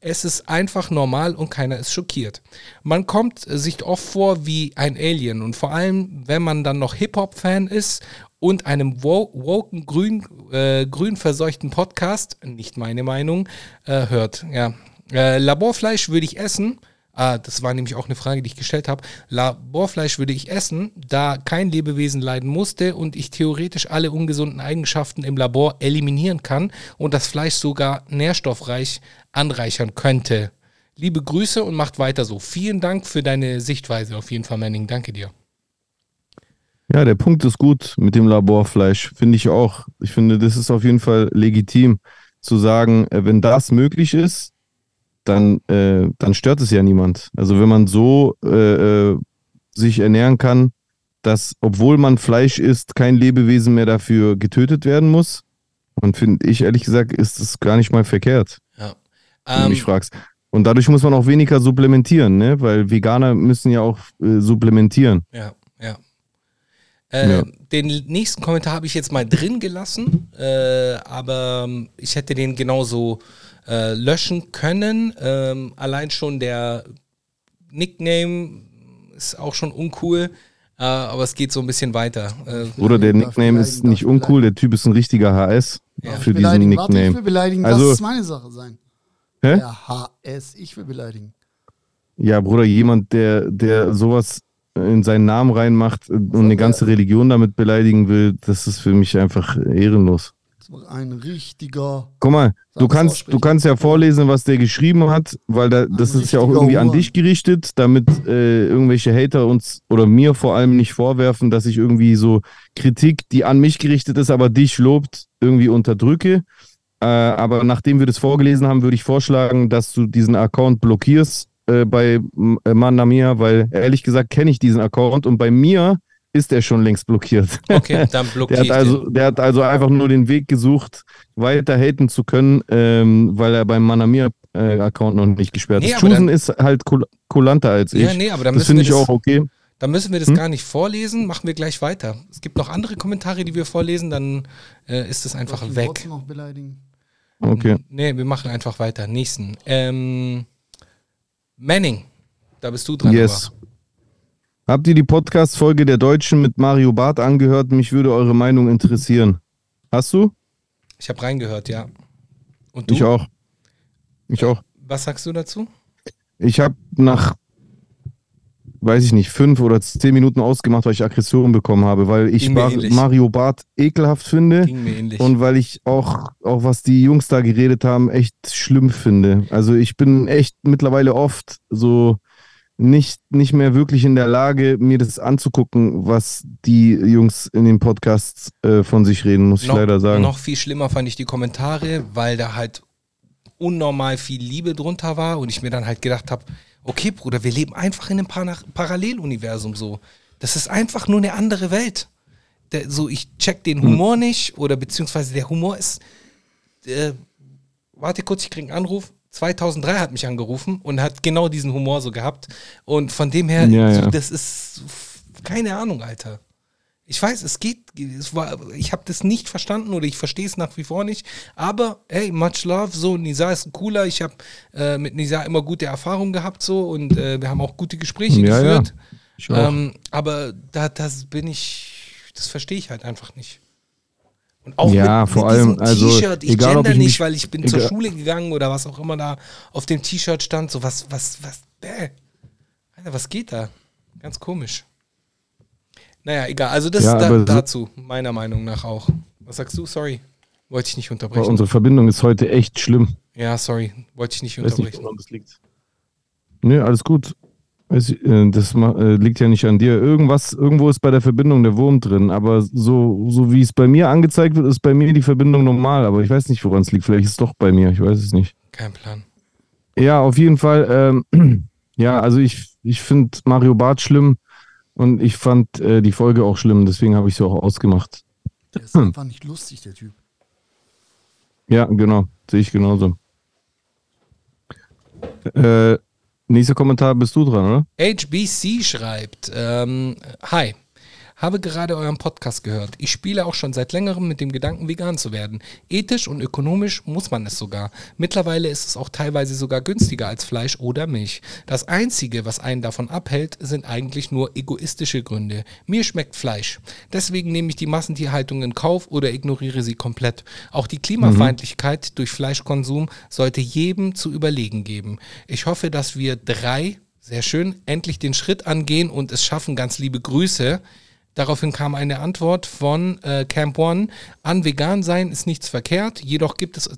Es ist einfach normal und keiner ist schockiert. Man kommt sich oft vor wie ein Alien und vor allem, wenn man dann noch Hip-Hop-Fan ist und einem wo- woken, grün, äh, grün verseuchten Podcast, nicht meine Meinung, äh, hört. Ja. Äh, Laborfleisch würde ich essen. Ah, das war nämlich auch eine Frage, die ich gestellt habe. Laborfleisch würde ich essen, da kein Lebewesen leiden musste und ich theoretisch alle ungesunden Eigenschaften im Labor eliminieren kann und das Fleisch sogar nährstoffreich anreichern könnte. Liebe Grüße und macht weiter so. Vielen Dank für deine Sichtweise auf jeden Fall, Manning. Danke dir. Ja, der Punkt ist gut mit dem Laborfleisch, finde ich auch. Ich finde, das ist auf jeden Fall legitim zu sagen, äh, wenn das möglich ist, dann, äh, dann stört es ja niemand. Also wenn man so äh, äh, sich ernähren kann, dass, obwohl man Fleisch isst, kein Lebewesen mehr dafür getötet werden muss, und finde ich ehrlich gesagt, ist es gar nicht mal verkehrt, Ja. wenn du Ähm, mich fragst. Und dadurch muss man auch weniger supplementieren, ne? weil Veganer müssen ja auch äh, supplementieren. Ja, ja. Äh, Ja. Den nächsten Kommentar habe ich jetzt mal drin gelassen, äh, aber ähm, ich hätte den genauso äh, löschen können. Ähm, allein schon der Nickname ist auch schon uncool, äh, aber es geht so ein bisschen weiter. Äh, Oder der Nickname ist nicht uncool, der Typ ist ein richtiger HS Ja. für diesen beleidigen. Warte, ich will Nickname. beleidigen, Also- das ist meine Sache sein. Hä? Der HS, ich will beleidigen. Ja, Bruder, jemand, der, der sowas in seinen Namen reinmacht und eine ganze Religion damit beleidigen will, das ist für mich einfach ehrenlos. Ein richtiger. Guck mal, du kannst, du kannst ja vorlesen, was der geschrieben hat, weil da, das ist ja auch irgendwie an dich gerichtet, damit äh, irgendwelche Hater uns oder mir vor allem nicht vorwerfen, dass ich irgendwie so Kritik, die an mich gerichtet ist, aber dich lobt, irgendwie unterdrücke. Äh, aber nachdem wir das vorgelesen haben, würde ich vorschlagen, dass du diesen Account blockierst äh, bei äh, Mandamia, weil ehrlich gesagt kenne ich diesen Account und bei mir ist er schon längst blockiert. okay, dann Der hat, ich also, der hat also einfach nur den Weg gesucht, weiter haten zu können, ähm, weil er beim Manamir-Account noch nicht gesperrt Nee, ist. aber Chusen ist halt kul kulanter als ich. Ja, nee, aber dann das müssen wir finde ich das, auch okay. dann müssen wir das Hm? gar nicht vorlesen, machen wir gleich weiter. Es gibt noch andere Kommentare, die wir vorlesen, dann äh, ist es einfach ich weg. noch beleidigen. okay. Nee, wir machen einfach weiter. Nächsten. Ähm, Manning, da bist du dran. Yes. Habt ihr die Podcast-Folge der Deutschen mit Mario Barth angehört? Mich würde eure Meinung interessieren. Hast du? Ich habe reingehört, ja. Und du? Ich auch. Ich auch. Was sagst du dazu? Ich habe nach, weiß ich nicht, fünf oder zehn Minuten ausgemacht, weil ich Aggression bekommen habe, weil ich Bar. Mario Barth ekelhaft finde. Ging mir ähnlich. Und weil ich auch, auch was die Jungs da geredet haben, echt schlimm finde. Also ich bin echt mittlerweile oft so nicht, nicht mehr wirklich in der Lage, mir das anzugucken, was die Jungs in den Podcasts äh, von sich reden, muss ich leider sagen. Noch viel schlimmer fand ich die Kommentare, weil da halt unnormal viel Liebe drunter war und ich mir dann halt gedacht habe, okay Bruder, wir leben einfach in einem Par Paralleluniversum so. Das ist einfach nur eine andere Welt. Der, so, ich check den Hm. Humor nicht oder beziehungsweise der Humor ist. Äh, warte kurz, ich krieg einen Anruf. 2003 hat mich angerufen und hat genau diesen Humor so gehabt. Und von dem her, Ja, ja. das ist keine Ahnung, Alter. Ich weiß, es geht, es war, ich habe das nicht verstanden oder ich verstehe es nach wie vor nicht. Aber hey, much love, so Nisa ist ein cooler. Ich habe äh, mit Nisa immer gute Erfahrungen gehabt so und äh, wir haben auch gute Gespräche Ja, ja. geführt. Auch. Ähm, aber da, das bin ich, das verstehe ich halt einfach nicht. Und auch Ja, mit, vor mit allem, also, T-Shirt, ich egal, gender ich nicht, weil ich bin zur egal- Schule gegangen oder was auch immer da auf dem T-Shirt stand, so was, was, was, bäh. Alter, was geht da? Ganz komisch. Naja, egal. Also das Ja, da, aber dazu, meiner Meinung nach auch. Was sagst du? Sorry. Wollte ich nicht Aber unterbrechen. unsere Verbindung ist heute echt schlimm. Ja, sorry. Wollte ich nicht Weiß nicht, unterbrechen. woran das liegt. Nee, alles gut. Ich, äh, Das äh, liegt ja nicht an dir. Irgendwas, irgendwo ist bei der Verbindung der Wurm drin. Aber so, so wie es bei mir angezeigt wird, ist bei mir die Verbindung normal. Aber ich weiß nicht, woran es liegt. Vielleicht ist es doch bei mir. Ich weiß es nicht. Kein Plan. Ja, auf jeden Fall. Ähm, ja, also ich, ich finde Mario Barth schlimm und ich fand äh, die Folge auch schlimm. Deswegen habe ich sie auch ausgemacht. Der ist einfach nicht lustig, der Typ. Ja, genau. Sehe ich genauso. Äh, nächster Kommentar bist du dran, oder? HBC schreibt, ähm, hi, habe gerade euren Podcast gehört. Ich spiele auch schon seit längerem mit dem Gedanken, vegan zu werden. Ethisch und ökonomisch muss man es sogar. Mittlerweile ist es auch teilweise sogar günstiger als Fleisch oder Milch. Das Einzige, was einen davon abhält, sind eigentlich nur egoistische Gründe. Mir schmeckt Fleisch. Deswegen nehme ich die Massentierhaltung in Kauf oder ignoriere sie komplett. Auch die Klimafeindlichkeit durch Fleischkonsum sollte jedem zu überlegen geben. Ich hoffe, dass wir drei sehr schön. Endlich den Schritt angehen und es schaffen. Ganz liebe Grüße. Daraufhin kam eine Antwort von äh, Camp One. An vegan sein ist nichts verkehrt, jedoch gibt es,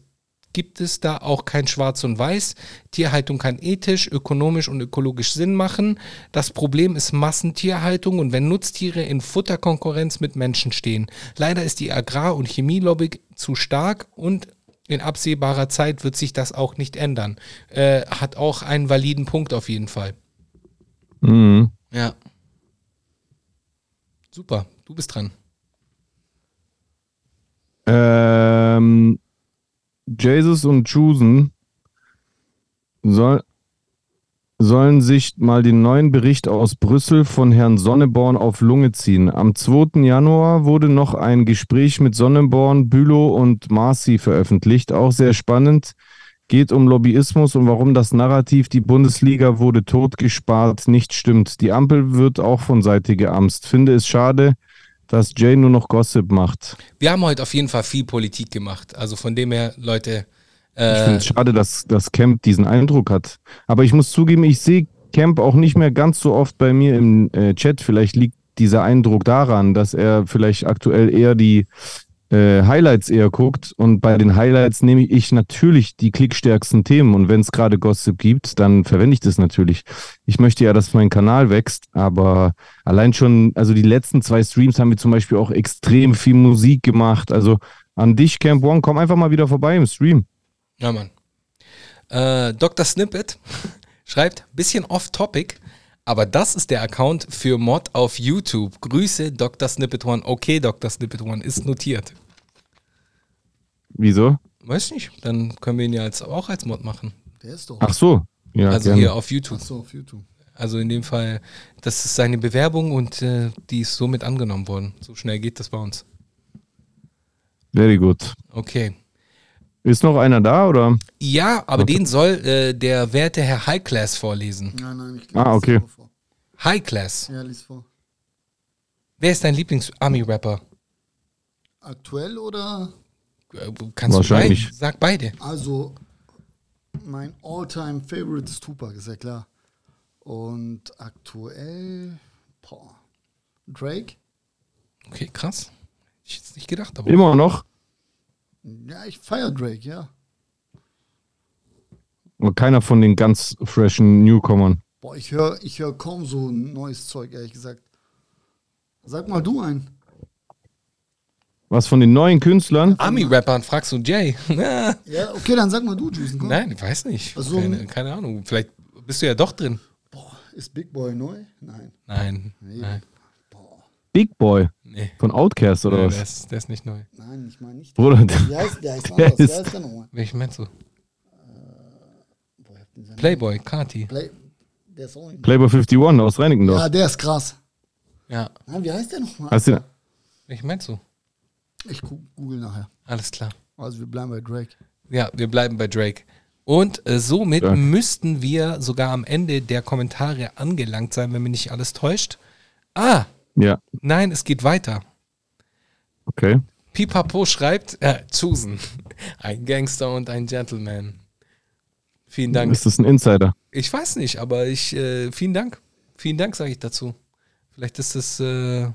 gibt es da auch kein Schwarz und Weiß. Tierhaltung kann ethisch, ökonomisch und ökologisch Sinn machen. Das Problem ist Massentierhaltung und wenn Nutztiere in Futterkonkurrenz mit Menschen stehen. Leider ist die Agrar- und Chemielobby zu stark und in absehbarer Zeit wird sich das auch nicht ändern. Äh, hat auch einen validen Punkt auf jeden Fall. Mhm. Ja. Super, du bist dran. Ähm, Jesus und Chusen soll, sollen sich mal den neuen Bericht aus Brüssel von Herrn Sonneborn auf Lunge ziehen. Am 2. Januar wurde noch ein Gespräch mit Sonneborn, Bülow und Marci veröffentlicht. Auch sehr spannend. Geht um Lobbyismus und warum das Narrativ, die Bundesliga wurde totgespart, nicht stimmt. Die Ampel wird auch von Seite geamst. Finde es schade, dass Jay nur noch Gossip macht. Wir haben heute auf jeden Fall viel Politik gemacht. Also von dem her, Leute, Ich äh, finde es schade, dass, dass Camp diesen Eindruck hat. Aber ich muss zugeben, ich sehe Camp auch nicht mehr ganz so oft bei mir im äh, Chat. Vielleicht liegt dieser Eindruck daran, dass er vielleicht aktuell eher die äh, Highlights eher guckt. Und bei den Highlights nehme ich natürlich die klickstärksten Themen. Und wenn es gerade Gossip gibt, dann verwende ich das natürlich. Ich möchte ja, dass mein Kanal wächst, aber allein schon, also die letzten zwei Streams haben wir zum Beispiel auch extrem viel Musik gemacht. Also an dich, Camp One, komm einfach mal wieder vorbei im Stream. ja Mann. Äh, Dr. Snippet schreibt, bisschen off-topic, aber das ist der Account für Mod auf YouTube. Grüße Dr. Snippet One. Okay, Dr. Snippet One ist notiert. Wieso? Weiß nicht, dann können wir ihn ja als, auch als Mod machen. Der ist doch. Ach so. Ja, also gerne. hier auf YouTube. Achso, auf YouTube. Also in dem Fall, das ist seine Bewerbung und äh, die ist somit angenommen worden. So schnell geht das bei uns. Very good. Okay. Ist noch einer da oder? Ja, aber den soll äh, der werte Herr High Class vorlesen. Nein, nein, ich Ah, okay. Vor. High Class. Ja, lies vor. Wer ist dein Lieblings-Army-Rapper? Aktuell oder? Äh, Kannst Wahrscheinlich. du beide? Sag beide. Also, mein all-time favorite ist Tupac, ist ja klar. Und aktuell, boah, Drake? Okay, krass. Hätte ich jetzt nicht gedacht, aber. Immer noch? Ja, ich feiere Drake, ja. Aber keiner von den ganz freshen Newcomern. Boah, ich höre ich hör kaum so neues Zeug, ehrlich gesagt. Sag mal du ein. Was von den neuen Künstlern? Army-Rappern fragst du Jay? Ja. Ja, okay, dann sag mal du, Juice. Komm. Nein, ich weiß nicht. Also- keine, keine Ahnung. Vielleicht bist du ja doch drin. Boah, ist Big Boy neu? Nein. Nein. Nein. Big Boy Nee. von Outcast oder Nee, was? der, ist, der ist nicht neu. Nein, ich meine nicht. Bruder, Wie heißt der? Heißt Der anders. ist- Wer ist der nochmal? Welchen meinst du? Seinen Playboy, Kati. Play der ist auch. Playboy 51 aus Reinickendorf. Ja, der ist krass. Ja. Nein, wie heißt der nochmal? Hast du, Welchen meinst du? Ich google nachher. Alles klar. Also wir bleiben bei Drake. Ja, wir bleiben bei Drake. Und äh, somit Stark. müssten wir sogar am Ende der Kommentare angelangt sein, wenn mich nicht alles täuscht. Ah, ja, nein, es geht weiter. okay. Pipapo schreibt, äh, Susan, ein Gangster und ein Gentleman. Vielen Dank. Ist das ein Insider? Ich weiß nicht, aber ich, äh, vielen Dank. Vielen Dank, sage ich dazu. Vielleicht ist es, äh,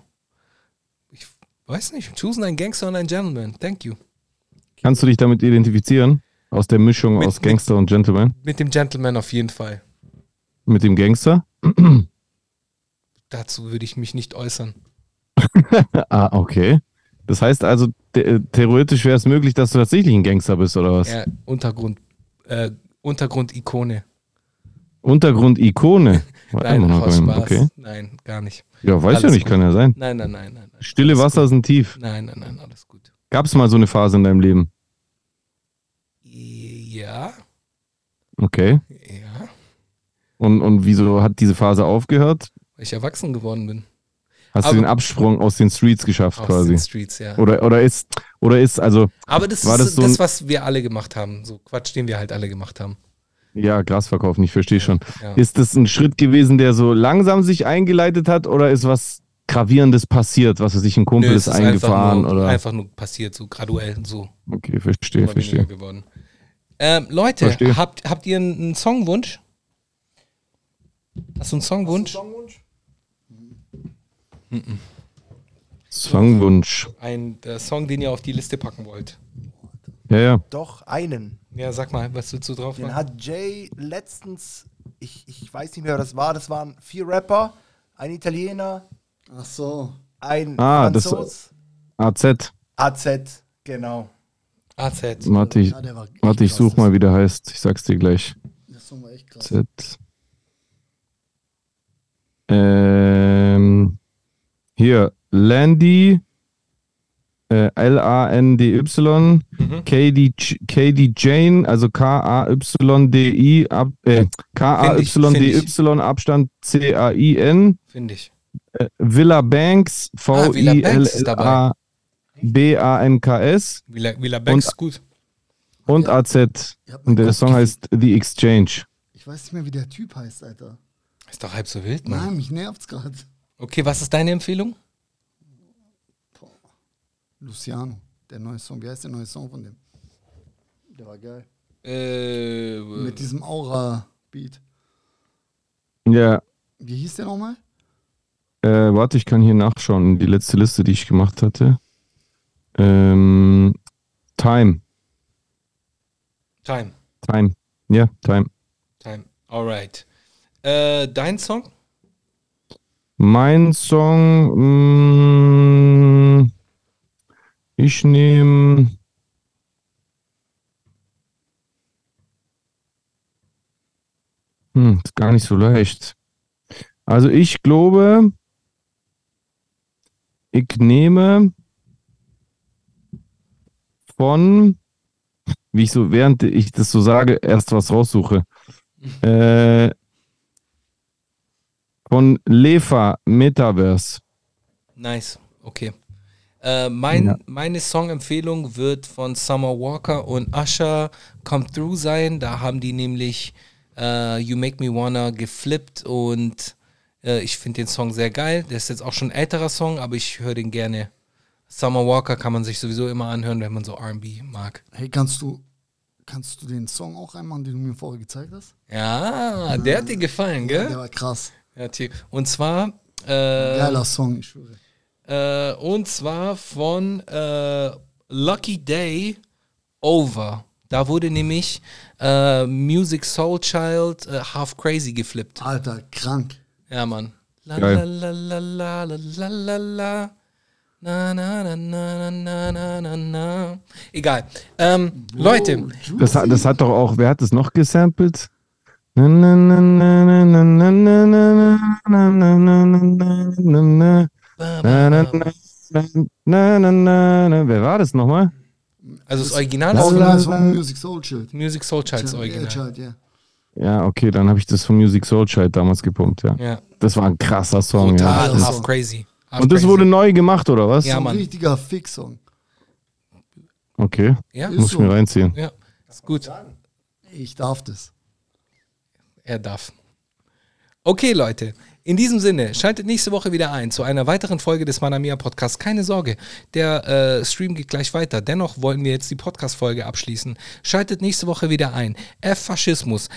ich weiß nicht, Chosen ein Gangster und ein Gentleman. Thank you. Kannst du dich damit identifizieren? Aus der Mischung Mit- aus Gangster und Gentleman? Mit dem Gentleman auf jeden Fall. Mit dem Gangster? Dazu würde ich mich nicht äußern. Ah, okay. Das heißt also, the- theoretisch wäre es möglich, dass du tatsächlich ein Gangster bist, oder was? Ja, Untergrund, äh, Untergrund-Ikone. Untergrund-Ikone. Nein, Spaß. Okay. Nein, gar nicht. Ja, weiß ja nicht, gut. kann ja sein. Nein, nein, nein, nein. nein. Stille Wasser gut. sind tief. Nein, nein, nein, alles gut. Gab es mal so eine Phase in deinem Leben? Ja, Okay. ja, Und, und wieso hat diese Phase aufgehört? Weil ich erwachsen geworden bin. Hast Aber- du den Absprung aus den Streets geschafft Aus quasi? den Streets, ja. Oder, oder ist, oder ist, also, Aber das War ist das so das, was wir alle gemacht haben. So Quatsch, den wir halt alle gemacht haben. ja, Grasverkauf, ich verstehe schon. Ja. Ist das ein Schritt gewesen, der so langsam sich eingeleitet hat oder ist was Gravierendes passiert, was er sich ein Kumpel Nö, ist es eingefahren einfach nur, oder? einfach nur passiert, so graduell, so Okay, verstehe, verstehe. geworden. Ähm, Leute, Verstehe. habt, habt ihr einen, einen Songwunsch? Hast du einen Songwunsch? Songwunsch. Ein äh, Song, den ihr auf die Liste packen wollt. Ja, ja. Doch, einen. Ja, sag mal, was willst du drauf Den machen? hat Jay letztens, ich, ich weiß nicht mehr, wer das war. Das waren vier Rapper, ein Italiener, Ach so. ein Ah, das- Franzos. AZ. AZ, genau. AZ. Warte, ich, Ja, der warte, ich such mal, wie der heißt. Ich sag's dir gleich. Das, der Song war echt krass. Z. Ähm, hier, Landy, äh, L-A-N-D-Y, Mhm. KD, Jane, also K-A-Y-D-I, ab, äh, K-A-Y-D-Y, Abstand C-A-I-N, Finde ich. äh, Villa Banks, Ah. V-I-L-L-A-B-A-N-K-S Villa, Villa Banks ist gut. und Ja. AZ. Und der Song heißt The Exchange. Ich weiß nicht mehr, wie der Typ heißt, Alter. Ist doch halb so wild, Mann. Nein, mich nervt's gerade. Okay, was ist deine Empfehlung? Luciano, der neue Song. Wie heißt der neue Song von dem? Der war geil. Äh, Mit diesem Aura-Beat. Ja, Wie hieß der nochmal? Äh, warte, ich kann hier nachschauen. Die letzte Liste, die ich gemacht hatte. Ähm, Time. Time. Time. Ja, Time. Time. Alright. Äh, dein Song? Mein Song. Mh, ich nehme. Hm, ist gar nicht so leicht. Also ich glaube, ich nehme von, wie ich so, während ich das so sage, erst was raussuche. Äh, von Lefa Metaverse. Nice. Okay. Äh, mein, Ja. Meine Songempfehlung wird von Summer Walker und Usher Come Through sein. Da haben die nämlich äh, You Make Me Wanna geflippt und äh, ich finde den Song sehr geil. Der ist jetzt auch schon ein älterer Song, aber ich höre den gerne. Summer Walker kann man sich sowieso immer anhören, wenn man so RB mag. Hey, kannst du, kannst du den Song auch einmal, den du mir vorher gezeigt hast? Ja, der hat dir gefallen, Der gell? war krass. Ja, T- und zwar. Äh, Geiler Song, ich schwöre. Äh, und zwar von äh, Lucky Day Over. Da wurde nämlich äh, Music Soul Child äh, Half Crazy geflippt. Alter, krank. Ja, Mann. La la la la la la la la. Na, na, na, na, na, na, na, na. Egal. Ähm, Leute, Das hat, das hat doch auch, wer hat das noch gesampelt? Wer war das nochmal? also das Original ist ist von Music Soul Child. Music Soul Child das Original. Child, ja. Ja, okay, dann habe ich das von Music Soul Child damals gepumpt, ja. Ja, Das war ein krasser Song, total ja. Half Crazy. Half Und das Crazy. wurde neu gemacht, oder was? Ja, so ein Mann. richtiger Fix-Song. Okay, Ja, Ist muss ich mir reinziehen. ja, ist gut. Ich darf das. Er darf. Okay, Leute. In diesem Sinne, schaltet nächste Woche wieder ein zu einer weiteren Folge des Manamia Podcasts. Keine Sorge, der äh, Stream geht gleich weiter. Dennoch wollen wir jetzt die Podcast-Folge abschließen. Schaltet nächste Woche wieder ein. F-Faschismus.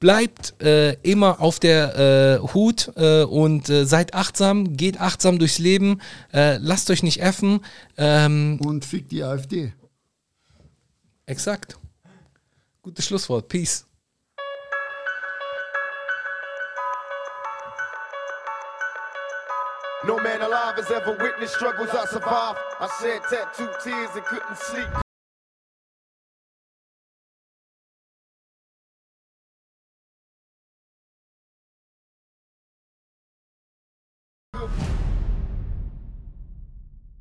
bleibt äh, immer auf der äh, Hut äh, und äh, seid achtsam, geht achtsam durchs Leben, äh, lasst euch nicht effen. Ähm, Und fick die AfD. exakt. Gutes Schlusswort. Peace. No man alive has ever witnessed struggles I survived. I shed tattooed tears and couldn't sleep.